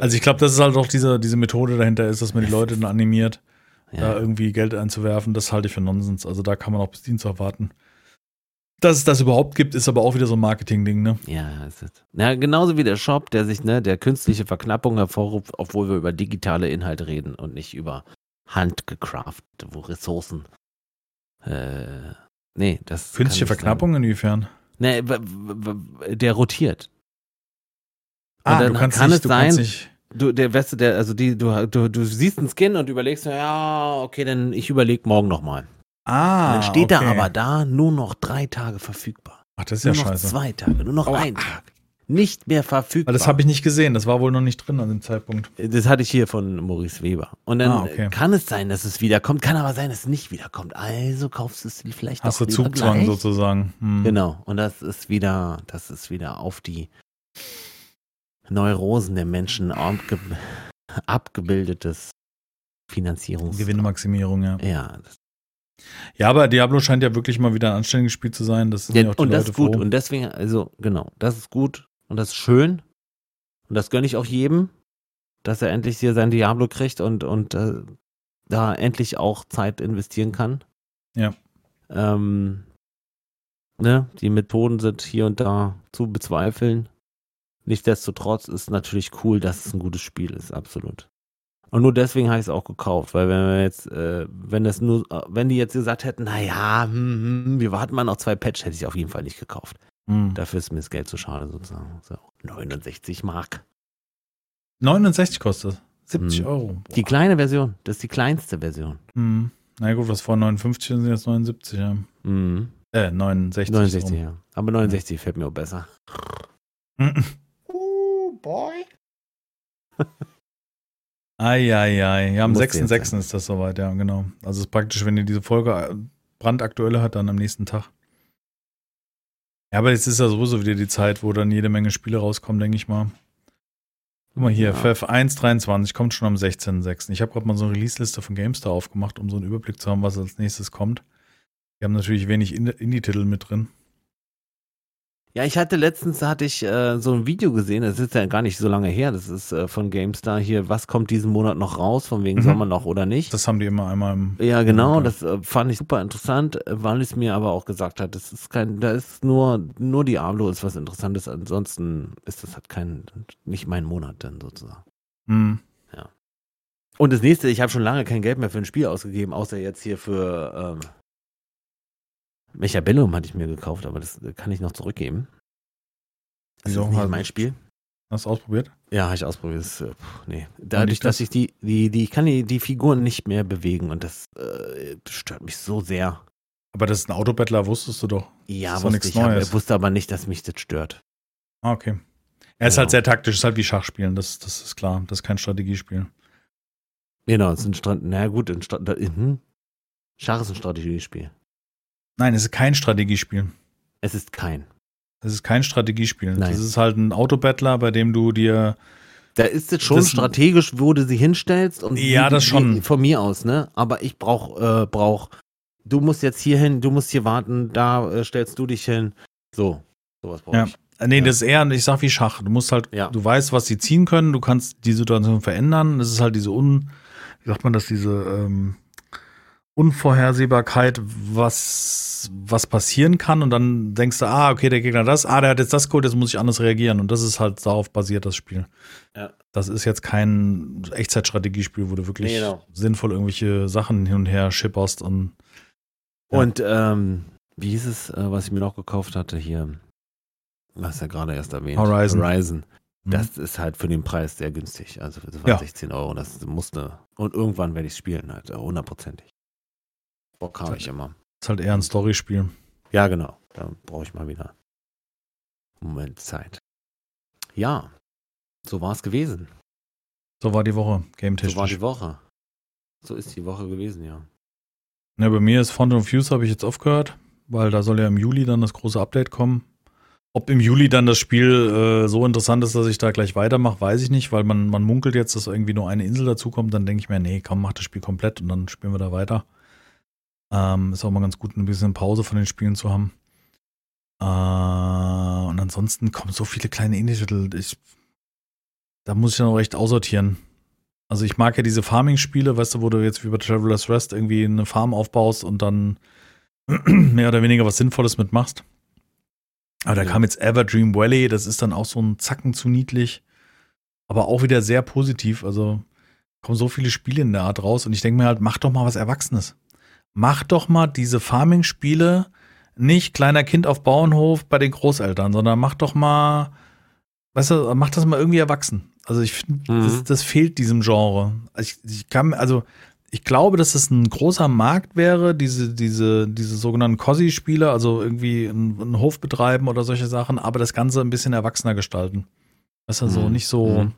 Also ich glaube, das ist halt auch diese, diese Methode dahinter ist, dass man die Leute dann animiert, da ja. irgendwie Geld einzuwerfen. Das halte ich für Nonsens. Also da kann man auch bis Dienstag warten. Dass es das überhaupt gibt, ist aber auch wieder so ein Marketing-Ding, ne? Ja, ist es. Na, genauso wie der Shop, der sich, ne, der künstliche Verknappung hervorruft, obwohl wir über digitale Inhalte reden und nicht über handgecraft, wo Ressourcen. Äh, nee, das. Künstliche nicht sein. Verknappung inwiefern? Nee, der rotiert. Ah, dann du kannst kann nicht, es du sein- kannst nicht. Du, der, weißt du, der, also die, du, du, du siehst einen Skin und überlegst, ja, okay, dann ich überlege morgen nochmal. Ah, dann steht okay. er aber da nur noch drei Tage verfügbar. Ach, das ist Nur ja noch scheiße. zwei Tage, nur noch ein Tag. Nicht mehr verfügbar. Weil das habe ich nicht gesehen. Das war wohl noch nicht drin an dem Zeitpunkt. Das hatte ich hier von Maurice Weber. Und dann Ah, okay. kann es sein, dass es wiederkommt, kann aber sein, dass es nicht wiederkommt. Also kaufst du es vielleicht Hast du doch lieber Zugzwang gleich. sozusagen. Hm. Genau. Und das ist wieder, das ist wieder auf die Neurosen der Menschen abge abgebildetes Finanzierungs... Gewinnmaximierung, ja. Ja, das, Ja, aber Diablo scheint ja wirklich mal wieder ein anständiges Spiel zu sein. Das sind ja, ja auch die und das Leute ist gut. froh. Und deswegen, also genau, das ist gut und das ist schön. Und das gönne ich auch jedem, dass er endlich hier sein Diablo kriegt und, und äh, da endlich auch Zeit investieren kann. Ja. Ähm, ne, die Methoden sind hier und da zu bezweifeln. Nichtsdestotrotz ist natürlich cool, dass es ein gutes Spiel ist, absolut. Und nur deswegen habe ich es auch gekauft, weil wenn wir jetzt, äh, wenn das nur, äh, wenn die jetzt gesagt hätten, naja, hm, hm, wir warten mal noch zwei Patch, hätte ich auf jeden Fall nicht gekauft. Hm. Dafür ist mir das Geld zu schade sozusagen. So, 69 Mark. 69 kostet. 70 Hm. Euro. Boah. Die kleine Version, das ist die kleinste Version. Hm. Na gut, was vor 59 sind jetzt 79, ja. Mhm. Äh, 69. 69, ja. Aber 69 fällt mir auch besser. Oh, boy. Eieiei. Ja, am Musste jetzt 6.6. sein. ist das soweit, ja, genau. Also es ist praktisch, wenn ihr diese Folge äh, brandaktuelle hat, dann am nächsten Tag. Ja, aber jetzt ist ja sowieso wieder die Zeit, wo dann jede Menge Spiele rauskommen, denke ich mal. Guck mal hier, Ja. FF 1.23 kommt schon am 16.06. Ich habe gerade mal so eine Release-Liste von GameStar aufgemacht, um so einen Überblick zu haben, was als nächstes kommt. Wir haben natürlich wenig In- Indie-Titel mit drin. Ja, ich hatte letztens hatte ich äh, so ein Video gesehen, das ist ja gar nicht so lange her, das ist äh, von GameStar hier, was kommt diesen Monat noch raus, von wegen Mhm. Sommer noch oder nicht. Das haben die immer einmal im. ja, genau, Okay. das äh, fand ich super interessant, äh, weil es mir aber auch gesagt hat, das ist kein, da ist nur, nur Diablo ist was Interessantes, ansonsten ist das halt kein, nicht mein Monat dann sozusagen. Hm. Und das nächste, ich habe schon lange kein Geld mehr für ein Spiel ausgegeben, außer jetzt hier für ähm, Mechabellum hatte ich mir gekauft, aber das kann ich noch zurückgeben. Das Wieso? ist nicht mein Spiel. Hast du ausprobiert? Ja, habe ich ausprobiert. Das, äh, nee. Dadurch, liegt dass das? ich die, die, die, ich kann die, die Figuren nicht mehr bewegen und das äh, stört mich so sehr. Aber das ist ein Autobattler, wusstest du doch. Ja, ist wusste nichts ich, Neues. ich wusste aber nicht, dass mich das stört. Ah, okay. Er ist Genau. halt sehr taktisch, ist halt wie Schachspielen, das, das ist klar. Das ist kein Strategiespiel. Genau, es ist ein Strand. Na gut, ein Strand. Hm. Schach ist ein Strategiespiel. Nein, es ist kein Strategiespiel. Es ist kein. Es ist kein Strategiespiel. Nein. Das ist halt ein Autobattler, bei dem du dir. Da ist es schon Das- strategisch, wo du sie hinstellst. Und Ja, das schon. Von mir aus, ne? Aber ich brauch, äh, brauch, du musst jetzt hier hin, du musst hier warten, da äh, stellst du dich hin. So, sowas brauche Ja. ich. Äh, Nee, Ja. das ist eher, ich sag wie Schach. Du musst halt, Ja. du weißt, was sie ziehen können, du kannst die Situation verändern. Das ist halt diese Un, wie sagt man das, diese ähm, Unvorhersehbarkeit, was, was passieren kann. Und dann denkst du, ah, okay, der Gegner das, ah, der hat jetzt das geholt, jetzt muss ich anders reagieren. Und das ist halt darauf basiert, das Spiel. Ja. Das ist jetzt kein Echtzeitstrategiespiel, wo du wirklich Nee, genau. sinnvoll irgendwelche Sachen hin und her schipperst und Ja. Und ähm, wie hieß es, äh, was ich mir noch gekauft hatte hier? Was ja gerade erst erwähnt. Horizon. Horizon. Mhm. Das ist halt für den Preis sehr günstig. Also das waren Ja. 16 Euro. Das musste. Und irgendwann werde ich spielen, halt, äh, hundertprozentig. Bock habe ich immer. ist halt eher ein Storyspiel. Ja, genau. Da brauche ich mal wieder einen Moment Zeit. Ja, so war es gewesen. So war die Woche, Game So war die Woche. So ist die Woche gewesen, ja. Ja, bei mir ist Fountain of Fuse habe ich jetzt aufgehört, weil da soll ja im Juli dann das große Update kommen. Ob im Juli dann das Spiel äh, so interessant ist, dass ich da gleich weitermache, weiß ich nicht, weil man, man munkelt jetzt, dass irgendwie nur eine Insel dazukommt. Dann denke ich mir, nee, komm, mach das Spiel komplett und dann spielen wir da weiter. Ähm, ist auch mal ganz gut, ein bisschen Pause von den Spielen zu haben. Äh, und ansonsten kommen so viele kleine Indie-Titel. Da muss ich dann auch echt aussortieren. Also ich mag ja diese Farming-Spiele, weißt du, wo du jetzt wie bei Traveler's Rest irgendwie eine Farm aufbaust und dann mehr oder weniger was Sinnvolles mitmachst. Aber da ja. kam jetzt Everdream Valley, das ist dann auch so ein Zacken zu niedlich, aber auch wieder sehr positiv. Also kommen so viele Spiele in der Art raus und ich denke mir halt, mach doch mal was Erwachsenes. Mach doch mal diese Farming-Spiele nicht kleiner Kind auf Bauernhof bei den Großeltern, sondern mach doch mal, weißt du, mach das mal irgendwie erwachsen. Also ich finde, mhm. das, das, fehlt diesem Genre. Ich, ich kann, also ich glaube, dass es ein großer Markt wäre, diese, diese, diese sogenannten Cossi-Spiele, also irgendwie einen, Hof betreiben oder solche Sachen, aber das Ganze ein bisschen erwachsener gestalten. Weißt du, so mhm. nicht so, mhm.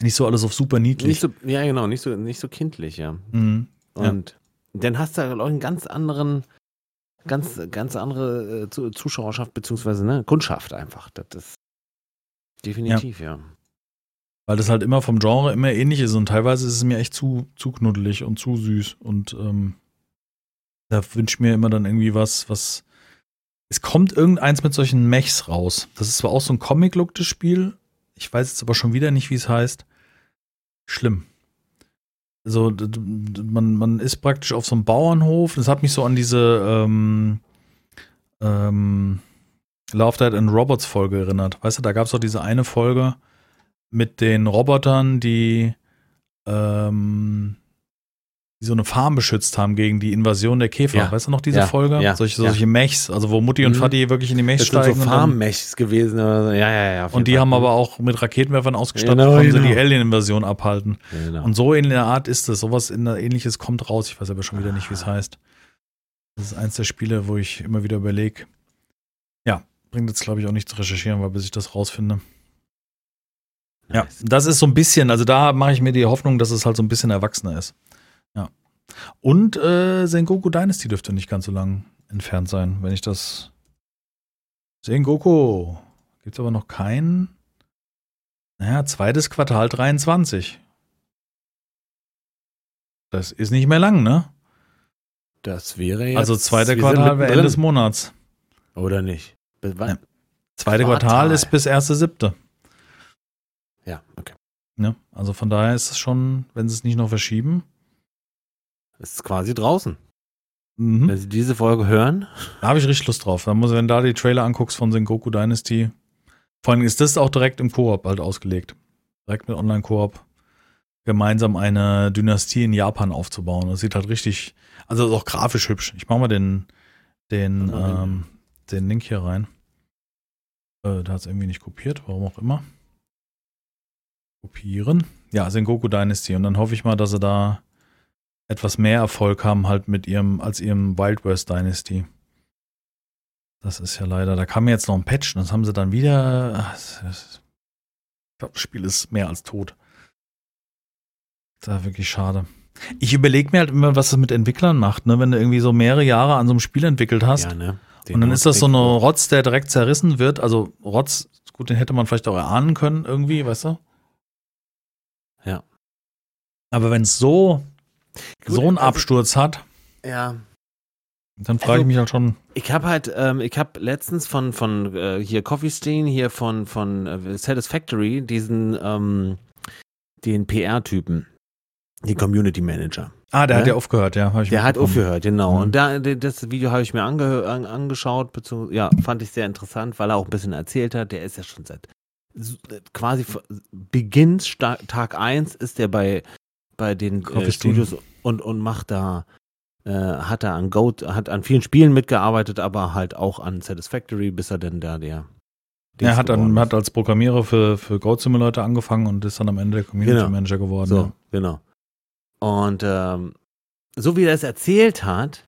nicht so alles auf super niedlich. Nicht so, ja, genau, nicht so, nicht so kindlich, ja. Mhm. Und ja. Dann hast du halt auch einen ganz anderen, ganz, ganz andere äh, Zuschauerschaft, beziehungsweise ne, Kundschaft einfach. Das ist definitiv, ja. ja. Weil das halt immer vom Genre immer ähnlich ist und teilweise ist es mir echt zu, zu knuddelig und zu süß. Und ähm, da wünsche ich mir immer dann irgendwie was, was. Es kommt irgendeins mit solchen Mechs raus. Das ist zwar auch so ein Comic-Look, das Spiel. Ich weiß jetzt aber schon wieder nicht, wie es heißt. Schlimm. Also, man, man ist praktisch auf so einem Bauernhof. Das hat mich so an diese ähm, ähm, Love, Dead and Robots Folge erinnert. Weißt du, da gab es auch diese eine Folge, mit den Robotern, die, ähm, die so eine Farm beschützt haben gegen die Invasion der Käfer. Ja. Weißt du noch diese ja. Folge? Ja. Solche, solche Mechs, also wo Mutti und mhm. Vati wirklich in die Mechs das steigen. Das sind so Farm-Mechs gewesen. Ja, ja, ja. Und die Fall. haben aber auch mit Raketenwerfern ausgestattet, genau, konnten genau. sie die Alien-Invasion abhalten. Genau. Und so in der Art ist es. Sowas in der ähnliches kommt raus. Ich weiß aber schon wieder nicht, wie es heißt. Das ist eins der Spiele, wo ich immer wieder überlege. Ja, bringt jetzt, glaube ich, auch nicht zu recherchieren, weil bis ich das rausfinde. Ja, das ist so ein bisschen, also da mache ich mir die Hoffnung, dass es halt so ein bisschen erwachsener ist. Ja. Und äh, Sengoku Dynasty dürfte nicht ganz so lang entfernt sein, wenn ich das. Sengoku. Gibt es aber noch keinen. Naja, zweites Quartal 23. Das ist nicht mehr lang, ne? Das wäre jetzt. Also zweiter Quartal wäre Ende des Monats. Oder nicht? Ja. Zweite Quartal. Quartal ist bis erste siebte. Ja, okay. Ja, also von daher ist es schon, wenn sie es nicht noch verschieben. Es ist quasi draußen. Mhm. Wenn Sie diese Folge hören. Da habe ich richtig Lust drauf. Da muss, wenn du da die Trailer anguckst von Sengoku Dynasty. Vor allem ist das auch direkt im Koop halt ausgelegt. Direkt mit Online-Koop. Gemeinsam eine Dynastie in Japan aufzubauen. Das sieht halt richtig, also ist auch grafisch hübsch. Ich mache mal den, den, ähm, den Link hier rein. Äh, da hat es irgendwie nicht kopiert, warum auch immer. Kopieren. Ja, Sengoku Dynasty. Und dann hoffe ich mal, dass sie da etwas mehr Erfolg haben, halt mit ihrem, als ihrem Wild West Dynasty. Das ist ja leider, da kam jetzt noch ein Patch und das haben sie dann wieder. ich glaube, das Spiel ist mehr als tot. Da wirklich schade. Ich überlege mir halt immer, was das mit Entwicklern macht, ne? Wenn du irgendwie so mehrere Jahre an so einem Spiel entwickelt hast. Ja, ne? und dann ist das so eine Rotz, der direkt zerrissen wird. Also Rotz, gut, den hätte man vielleicht auch erahnen können, irgendwie, weißt du? Ja. Aber wenn es so, Gut, so einen also, Absturz hat, ja. Dann frage also, ich mich halt schon. Ich habe halt, ähm, ich habe letztens von von äh, hier Coffee Stain hier von von äh, Satisfactory diesen ähm, den PR-Typen, den Community Manager. Ah, der ja? hat ja aufgehört, ja. der hat aufgehört, genau. Mhm. Und da, das Video habe ich mir ange, an, angeschaut, ja, fand ich sehr interessant, weil er auch ein bisschen erzählt hat. Der ist ja schon seit quasi beginnt Tag 1 ist er bei, bei den äh, Studios und, und macht da, äh, hat er an Goat, hat an vielen Spielen mitgearbeitet, aber halt auch an Satisfactory, bis er dann da der. Er hat dann hat als Programmierer für, für Goat Simulator angefangen und ist dann am Ende der Community genau. Manager geworden. So, ja. genau. Und ähm, so wie er es erzählt hat,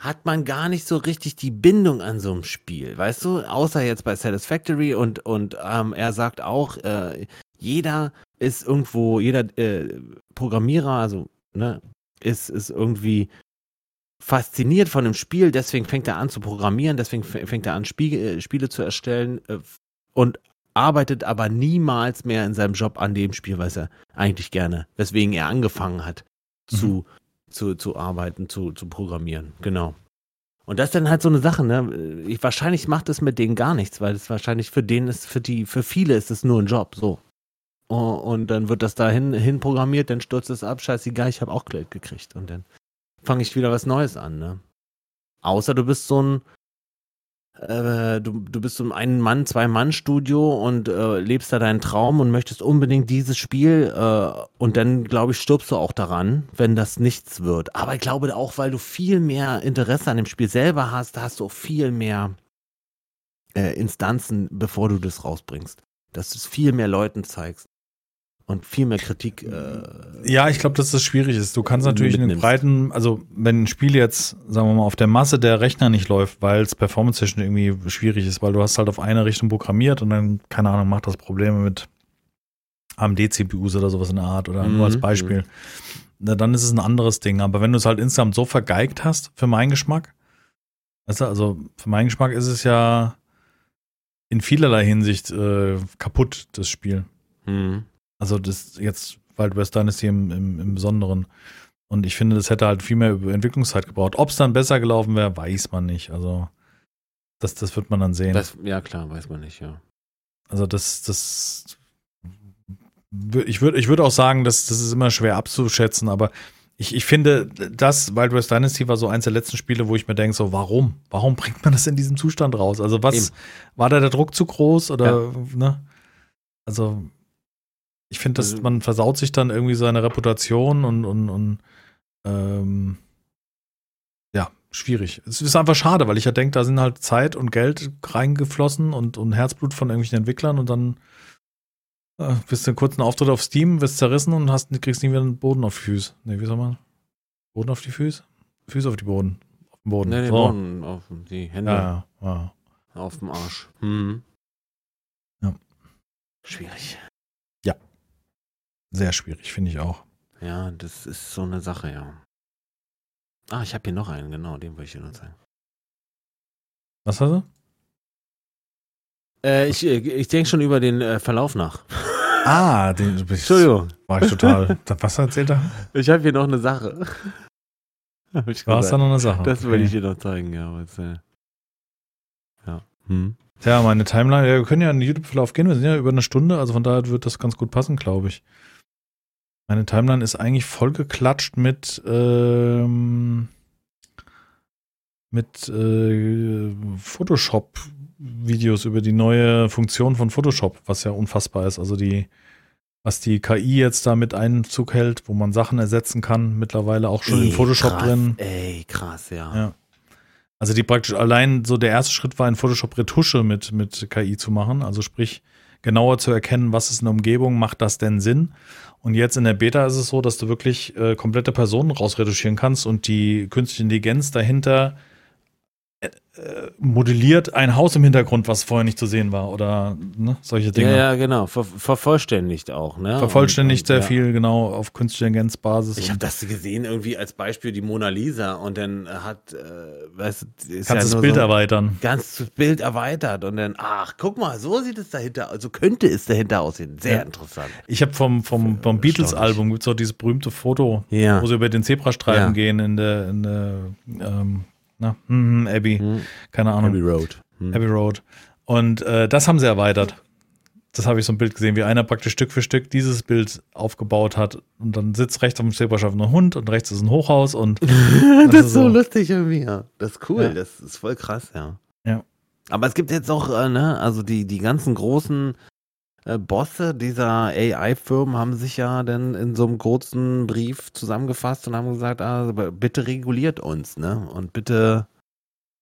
hat man gar nicht so richtig die Bindung an so einem Spiel, weißt du? Außer jetzt bei Satisfactory und, und ähm, er sagt auch, äh, jeder ist irgendwo, jeder äh, Programmierer, also, ne, ist, ist irgendwie fasziniert von dem Spiel, deswegen fängt er an zu programmieren, deswegen fängt er an, Spiel, äh, Spiele zu erstellen äh, und arbeitet aber niemals mehr in seinem Job an dem Spiel, was er eigentlich gerne, weswegen er angefangen hat zu, mhm. zu, zu arbeiten, zu, zu programmieren. Genau. Und das ist dann halt so eine Sache, ne? Ich, wahrscheinlich macht es mit denen gar nichts, weil es wahrscheinlich für denen ist, für die, für viele ist es nur ein Job, so. Und dann wird das da hin, hin programmiert, dann stürzt es ab, scheißegal, ich habe auch Geld gekriegt. Und dann fange ich wieder was Neues an, ne? Außer du bist so ein, äh, du, du bist so ein Ein-Mann-, Zwei-Mann-Studio und äh, lebst da deinen Traum und möchtest unbedingt dieses Spiel äh, und dann, glaube ich, stirbst du auch daran, wenn das nichts wird. Aber ich glaube auch, weil du viel mehr Interesse an dem Spiel selber hast, hast du auch viel mehr äh, Instanzen, bevor du das rausbringst. Dass du es viel mehr Leuten zeigst und viel mehr Kritik. Äh, ja, ich glaube, dass das schwierig ist. Du kannst natürlich mitnimmst. in den breiten, also wenn ein Spiel jetzt, sagen wir mal, auf der Masse der Rechner nicht läuft, weil es performance-technisch irgendwie schwierig ist, weil du hast halt auf eine Richtung programmiert und dann, keine Ahnung, macht das Probleme mit AMD-CPUs oder sowas in der Art oder mhm. nur als mhm. Beispiel. Na, dann ist es ein anderes Ding. Aber wenn du es halt insgesamt so vergeigt hast, für meinen Geschmack, weißt du, also für meinen Geschmack ist es ja in vielerlei Hinsicht äh, kaputt, das Spiel. Mhm. Also das jetzt Wild West Dynasty im, im, im Besonderen. Und ich finde, das hätte halt viel mehr Entwicklungszeit gebraucht. Ob es dann besser gelaufen wäre, weiß man nicht. Also das, das wird man dann sehen. Das, ja, klar, weiß man nicht, ja. Also das, das ich würde ich würd auch sagen, dass das ist immer schwer abzuschätzen, aber ich, ich finde, das Wild West Dynasty war so eins der letzten Spiele, wo ich mir denke, so, warum? Warum bringt man das in diesem Zustand raus? Also was, Eben. war da der Druck zu groß oder, ja. ne? Also, ich finde, dass also, man versaut sich dann irgendwie seine Reputation und, und, und ähm, ja, schwierig. Es ist einfach schade, weil ich ja denke, da sind halt Zeit und Geld reingeflossen und, und Herzblut von irgendwelchen Entwicklern und dann äh, bist du einen kurzen Auftritt auf Steam, wirst zerrissen und hast, kriegst nie wieder einen Boden auf die Füße. Nee, wie soll man? Boden auf die Füße? Füße auf die Boden. Auf den Boden. Nee, den so. Boden auf die Hände. Ja, ja. Auf dem Arsch. Hm. Ja. Schwierig. Sehr schwierig, finde ich auch. Ja, das ist so eine Sache, ja. Ah, ich habe hier noch einen, genau, den wollte ich dir noch zeigen. Was hast du? Äh, ich äh, ich denke schon über den äh, Verlauf nach. Ah, den Entschuldigung. War ich total. Was erzählt er? Ich habe hier noch eine Sache. War es da noch eine Sache? Das okay. würde ich dir noch zeigen, ja. Was, äh, ja. Hm. Ja, meine Timeline, ja, wir können ja in den YouTube-Verlauf gehen, wir sind ja über eine Stunde, also von daher wird das ganz gut passen, glaube ich. Meine Timeline ist eigentlich vollgeklatscht mit, ähm, mit äh, Photoshop-Videos über die neue Funktion von Photoshop, was ja unfassbar ist. Also die, was die KI jetzt da mit Einzug hält, wo man Sachen ersetzen kann, mittlerweile auch schon ey, in Photoshop krass, drin. Ey, krass, ja. ja. Also die praktisch allein so der erste Schritt war in Photoshop Retusche mit, mit KI zu machen, also sprich genauer zu erkennen, was ist in der Umgebung, macht das denn Sinn? Und jetzt in der Beta ist es so, dass du wirklich äh, komplette Personen rausretuschieren kannst und die künstliche Intelligenz dahinter modelliert ein Haus im Hintergrund, was vorher nicht zu sehen war oder ne, solche Dinge. Ja, ja genau. Ver vervollständigt auch. Ne? Vervollständigt und, sehr ja. viel, genau, auf künstliche Intelligenzbasis. Ich habe das gesehen irgendwie als Beispiel die Mona Lisa und dann hat, äh, weißt du, ist Kannst ja das Bild so erweitern. Ganz das Bild erweitert und dann, ach, guck mal, so sieht es dahinter, also könnte es dahinter aussehen. Sehr ja. interessant. Ich habe vom, vom, vom Beatles-Album, gibt es auch dieses berühmte Foto, wo sie über den Zebrastreifen gehen in der, in der ähm, na, hm, Abbey, hm. keine Ahnung. Abbey Road. Hm. Abbey Road. Und äh, das haben sie erweitert. Das habe ich so ein Bild gesehen, wie einer praktisch Stück für Stück dieses Bild aufgebaut hat. Und dann sitzt rechts auf dem Zebrastreifen ein Hund und rechts ist ein Hochhaus und. das, das, ist so, lustig irgendwie, ja. Das ist cool, ja. das ist voll krass, ja. Ja. Aber es gibt jetzt auch, äh, ne, also die, die ganzen großen äh, Bosse dieser AI-Firmen haben sich ja dann in so einem kurzen Brief zusammengefasst und haben gesagt, ah, bitte reguliert uns, ne? Und bitte,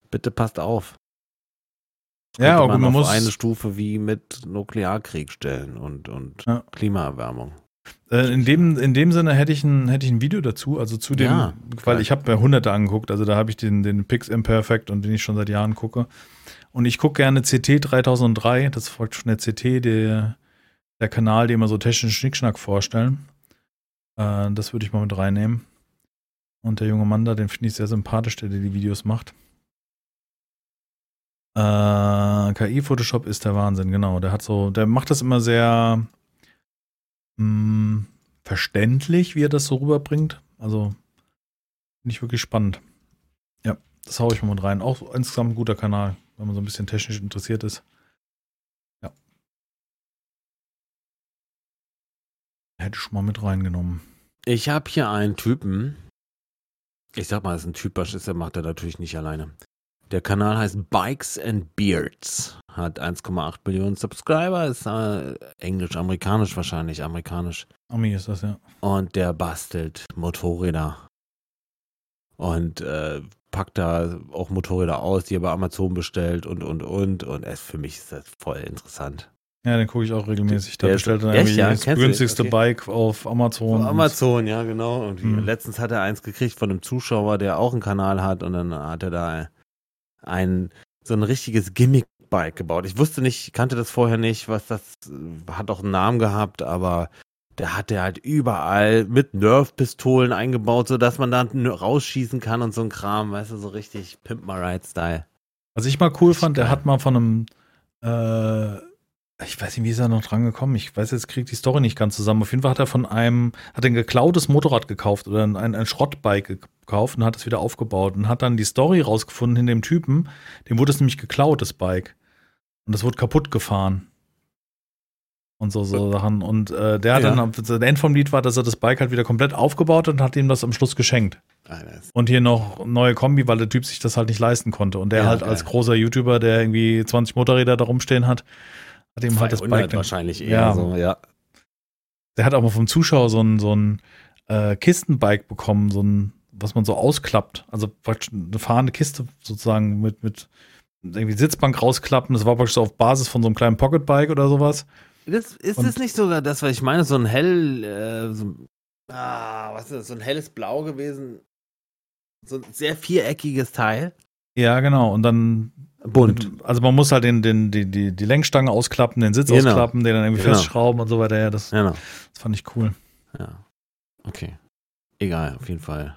bitte passt auf. Das ja, man, man muss eine Stufe wie mit Nuklearkrieg stellen und, und ja. Klimaerwärmung. Äh, in, dem, in dem Sinne hätte ich, ein, hätte ich ein Video dazu, also zu dem, Ja, weil ich habe mir hunderte angeguckt, also da habe ich den, den Pix Imperfect und den ich schon seit Jahren gucke. Und ich gucke gerne CT 3003, das folgt schon der CT, der, der Kanal, den wir so technischen Schnickschnack vorstellen. Äh, das würde ich mal mit reinnehmen. Und der junge Mann da, den finde ich sehr sympathisch, der, die Videos macht. Äh, KI-Photoshop ist der Wahnsinn, genau. Der hat so, der macht das immer sehr mh, verständlich, wie er das so rüberbringt. Also finde ich wirklich spannend. Ja, das haue ich mal mit rein. Auch insgesamt ein guter Kanal, wenn man so ein bisschen technisch interessiert ist. Ja. Hätte ich schon mal mit reingenommen. Ich habe hier einen Typen. Ich sag mal, das ist ein Typ, das ist, macht er natürlich nicht alleine. Der Kanal heißt Bikes and Beards. Hat 1,8 Millionen Subscriber, ist äh, englisch, amerikanisch wahrscheinlich, amerikanisch. Ami ist das, ja. Und der bastelt Motorräder. Und äh, packt da auch Motorräder aus, die er bei Amazon bestellt und, und, und. Und es, für mich ist das voll interessant. Ja, den gucke ich auch regelmäßig. Da bestellt er irgendwie ja? das Kennst günstigste Okay. Bike auf Amazon. Von Amazon, ja, genau. Und Hm. letztens hat er eins gekriegt von einem Zuschauer, der auch einen Kanal hat. Und dann hat er da ein, so ein richtiges Gimmick-Bike gebaut. Ich wusste nicht, kannte das vorher nicht, was das, hat auch einen Namen gehabt, aber der hat der halt überall mit Nerf-Pistolen eingebaut, sodass man da rausschießen kann und so ein Kram, weißt du, so richtig Pimp My Ride-Style. Was ich mal cool fand, der hat mal von einem, äh, ich weiß nicht, wie ist er noch dran gekommen? Ich weiß jetzt, kriegt die Story nicht ganz zusammen. Auf jeden Fall hat er von einem, hat ein geklautes Motorrad gekauft oder ein, ein Schrottbike gekauft und hat es wieder aufgebaut und hat dann die Story rausgefunden in dem Typen, dem wurde es nämlich geklaut, das Bike. Und das wurde kaputt gefahren. Und so, so Sachen. Und äh, der hat Ja. dann, der End vom Lied war, dass er das Bike halt wieder komplett aufgebaut hat und hat ihm das am Schluss geschenkt. Ah, Und hier noch neue Kombi, weil der Typ sich das halt nicht leisten konnte. Und der Ja, halt geil. als großer YouTuber, der irgendwie 20 Motorräder da rumstehen hat, hat ihm halt das 200 Bike. wahrscheinlich eher Ja. so, ja. Der hat auch mal vom Zuschauer so ein, so ein äh, Kistenbike bekommen, so ein, was man so ausklappt. Also eine fahrende Kiste sozusagen mit, mit irgendwie Sitzbank rausklappen. Das war praktisch so auf Basis von so einem kleinen Pocketbike oder sowas. Das, ist Und- das nicht sogar das, was ich meine? So ein hell, äh, so, ah, was ist das? So ein helles Blau gewesen. So ein sehr viereckiges Teil. Ja, genau. Und dann Bunt. Also man muss halt den, den, die, die, die Lenkstange ausklappen, den Sitz Genau. ausklappen, den dann irgendwie Genau. festschrauben und so weiter. Ja, das, Genau. das fand ich cool. Ja. Okay. Egal, auf jeden Fall.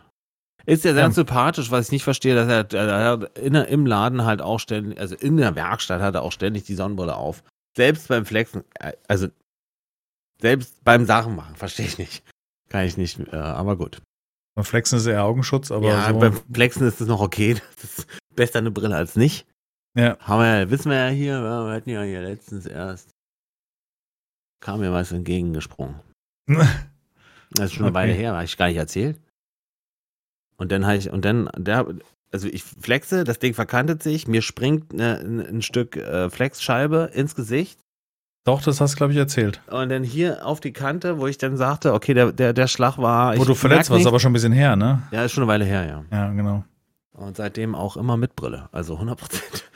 Ist ja sehr Ja. sympathisch, was ich nicht verstehe, dass er, er hat in, im Laden halt auch ständig, also in der Werkstatt hat er auch ständig die Sonnenbrille auf. Selbst beim Flexen, äh, also selbst beim Sachen machen, verstehe ich nicht. Kann ich nicht, äh, aber gut. Beim Flexen ist eher Augenschutz, aber ja, so. beim Flexen ist es noch okay. Das ist besser eine Brille als nicht. Ja. Haben wir wissen wir ja hier, wir hatten ja hier letztens erst, kam mir was entgegengesprungen. Das ist schon eine Okay. Weile her, habe ich gar nicht erzählt. Und dann habe ich, und dann, der, also ich flexe, das Ding verkantet sich, mir springt ne, ein, Stück äh, Flexscheibe ins Gesicht Doch, das hast du, glaube ich, erzählt. und dann hier auf die Kante, wo ich dann sagte, okay, der, der, der Schlag war. Wo du verletzt warst, aber schon ein bisschen her, ne? Ja, ist schon eine Weile her, ja. Ja, genau. Und seitdem auch immer mit Brille, also 100 Prozent.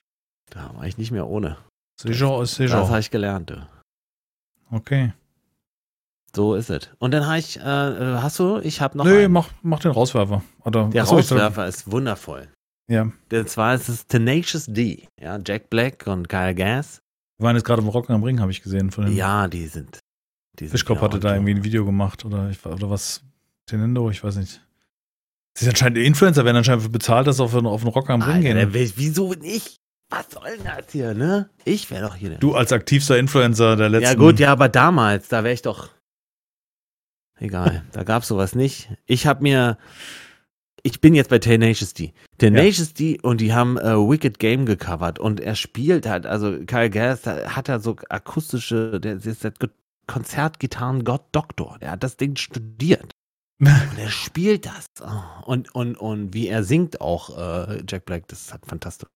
Da war ich nicht mehr ohne. Saison ist Das habe ich gelernt. du. Okay. So ist es. Und dann habe ich, äh, äh, hast du, ich habe noch Nö, einen. mach, mach den Rauswerfer. Oder, Der achso, ich dachte- Rauswerfer ist wundervoll. Ja. Und zwar ist es Tenacious D. Ja, Jack Black und Kyle Gass. Wir waren jetzt gerade im Rocken am Ring, habe ich gesehen. Von Ja, die sind. Die sind Fischkopf hatte da irgendwie ein Video gemacht oder, ich, oder was. Tenendo, ich weiß nicht. Sie ist anscheinend Influencer, werden anscheinend bezahlt, dass sie auf, einen- auf einen Rock am Ring Alter, gehen. wieso nicht? Was soll denn das hier, ne? Ich wäre doch hier. Du als aktivster Influencer der letzten. ja, gut, ja, aber damals, da wäre ich doch. Egal, da gab's sowas nicht. Ich habe mir. Ich bin jetzt bei Tenacious D. Tenacious D und die haben äh, Wicked Game gecovert und er spielt halt, also Kyle Gass der hat da so akustische, der ist der Konzertgitarren-Gott Doktor, der hat das Ding studiert. Und er spielt das. Oh, Und, und, und wie er singt auch, äh, Jack Black, das ist halt fantastisch.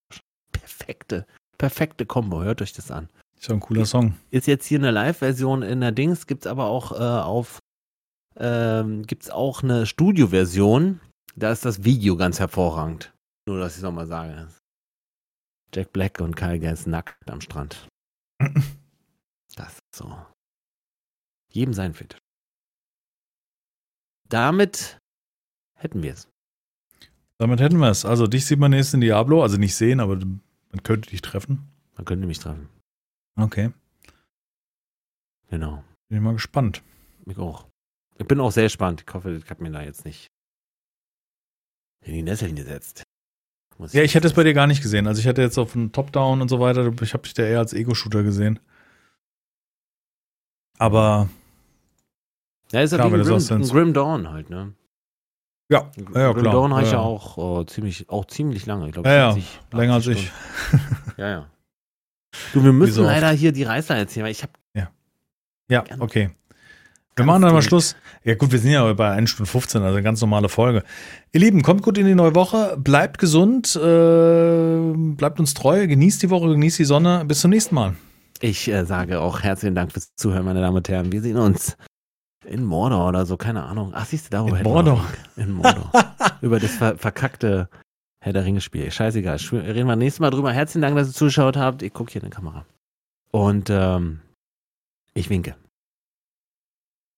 Perfekte, perfekte Kombo, hört euch das an. Ist ja ein cooler Song. Ist jetzt hier eine Live-Version in der Dings, gibt's aber auch äh, auf, ähm, gibt's auch eine Studio-Version. Da ist das Video ganz hervorragend. Nur, dass ich nochmal sage. Jack Black und Kyle Gass nackt am Strand. Das ist so. Jedem sein Fit. damit hätten wir es. Damit hätten wir es. Also dich sieht man nächstes in Diablo, also nicht sehen, aber man könnte dich treffen. Man könnte mich treffen. Okay. Genau. Bin ich mal gespannt. Ich auch. Ich bin auch sehr gespannt. Ich hoffe, ich habe mir da jetzt nicht in die Nesseln gesetzt. Muss Ja, ich hätte es bei dir gar nicht gesehen. Also ich hätte jetzt auf einen Top-Down und so weiter, ich habe dich da eher als Ego-Shooter gesehen. Aber Ja, ist ja Klar, wie ein Grim, ein Grim Dawn halt, ne? ja, Grim ja, klar. Dawn habe ich ja, ja. auch oh, ziemlich, auch ziemlich lange. Ich glaube, Ja, ja, 70, länger als 80 ich. Ja, ja. Du, wir müssen so oft. leider hier die Reißlein erzählen, weil ich habe Ja, Ganz- okay. Wir machen dann mal. Schluss. Ja gut, wir sind ja bei 1 Stunde 15, also eine ganz normale Folge. Ihr Lieben, kommt gut in die neue Woche, bleibt gesund, äh, bleibt uns treu, genießt die Woche, genießt die Sonne. Bis zum nächsten Mal. Ich äh, sage auch herzlichen Dank fürs Zuhören, meine Damen und Herren. Wir sehen uns in Mordor oder so, keine Ahnung. Ach, siehst du, da wo In Mordor. In Mordor. Über das ver verkackte Herr der Ringe-Spiel. Scheißegal. Reden wir nächstes Mal drüber. Herzlichen Dank, dass ihr zugeschaut habt. Ich gucke hier in die Kamera. Und ähm, ich winke.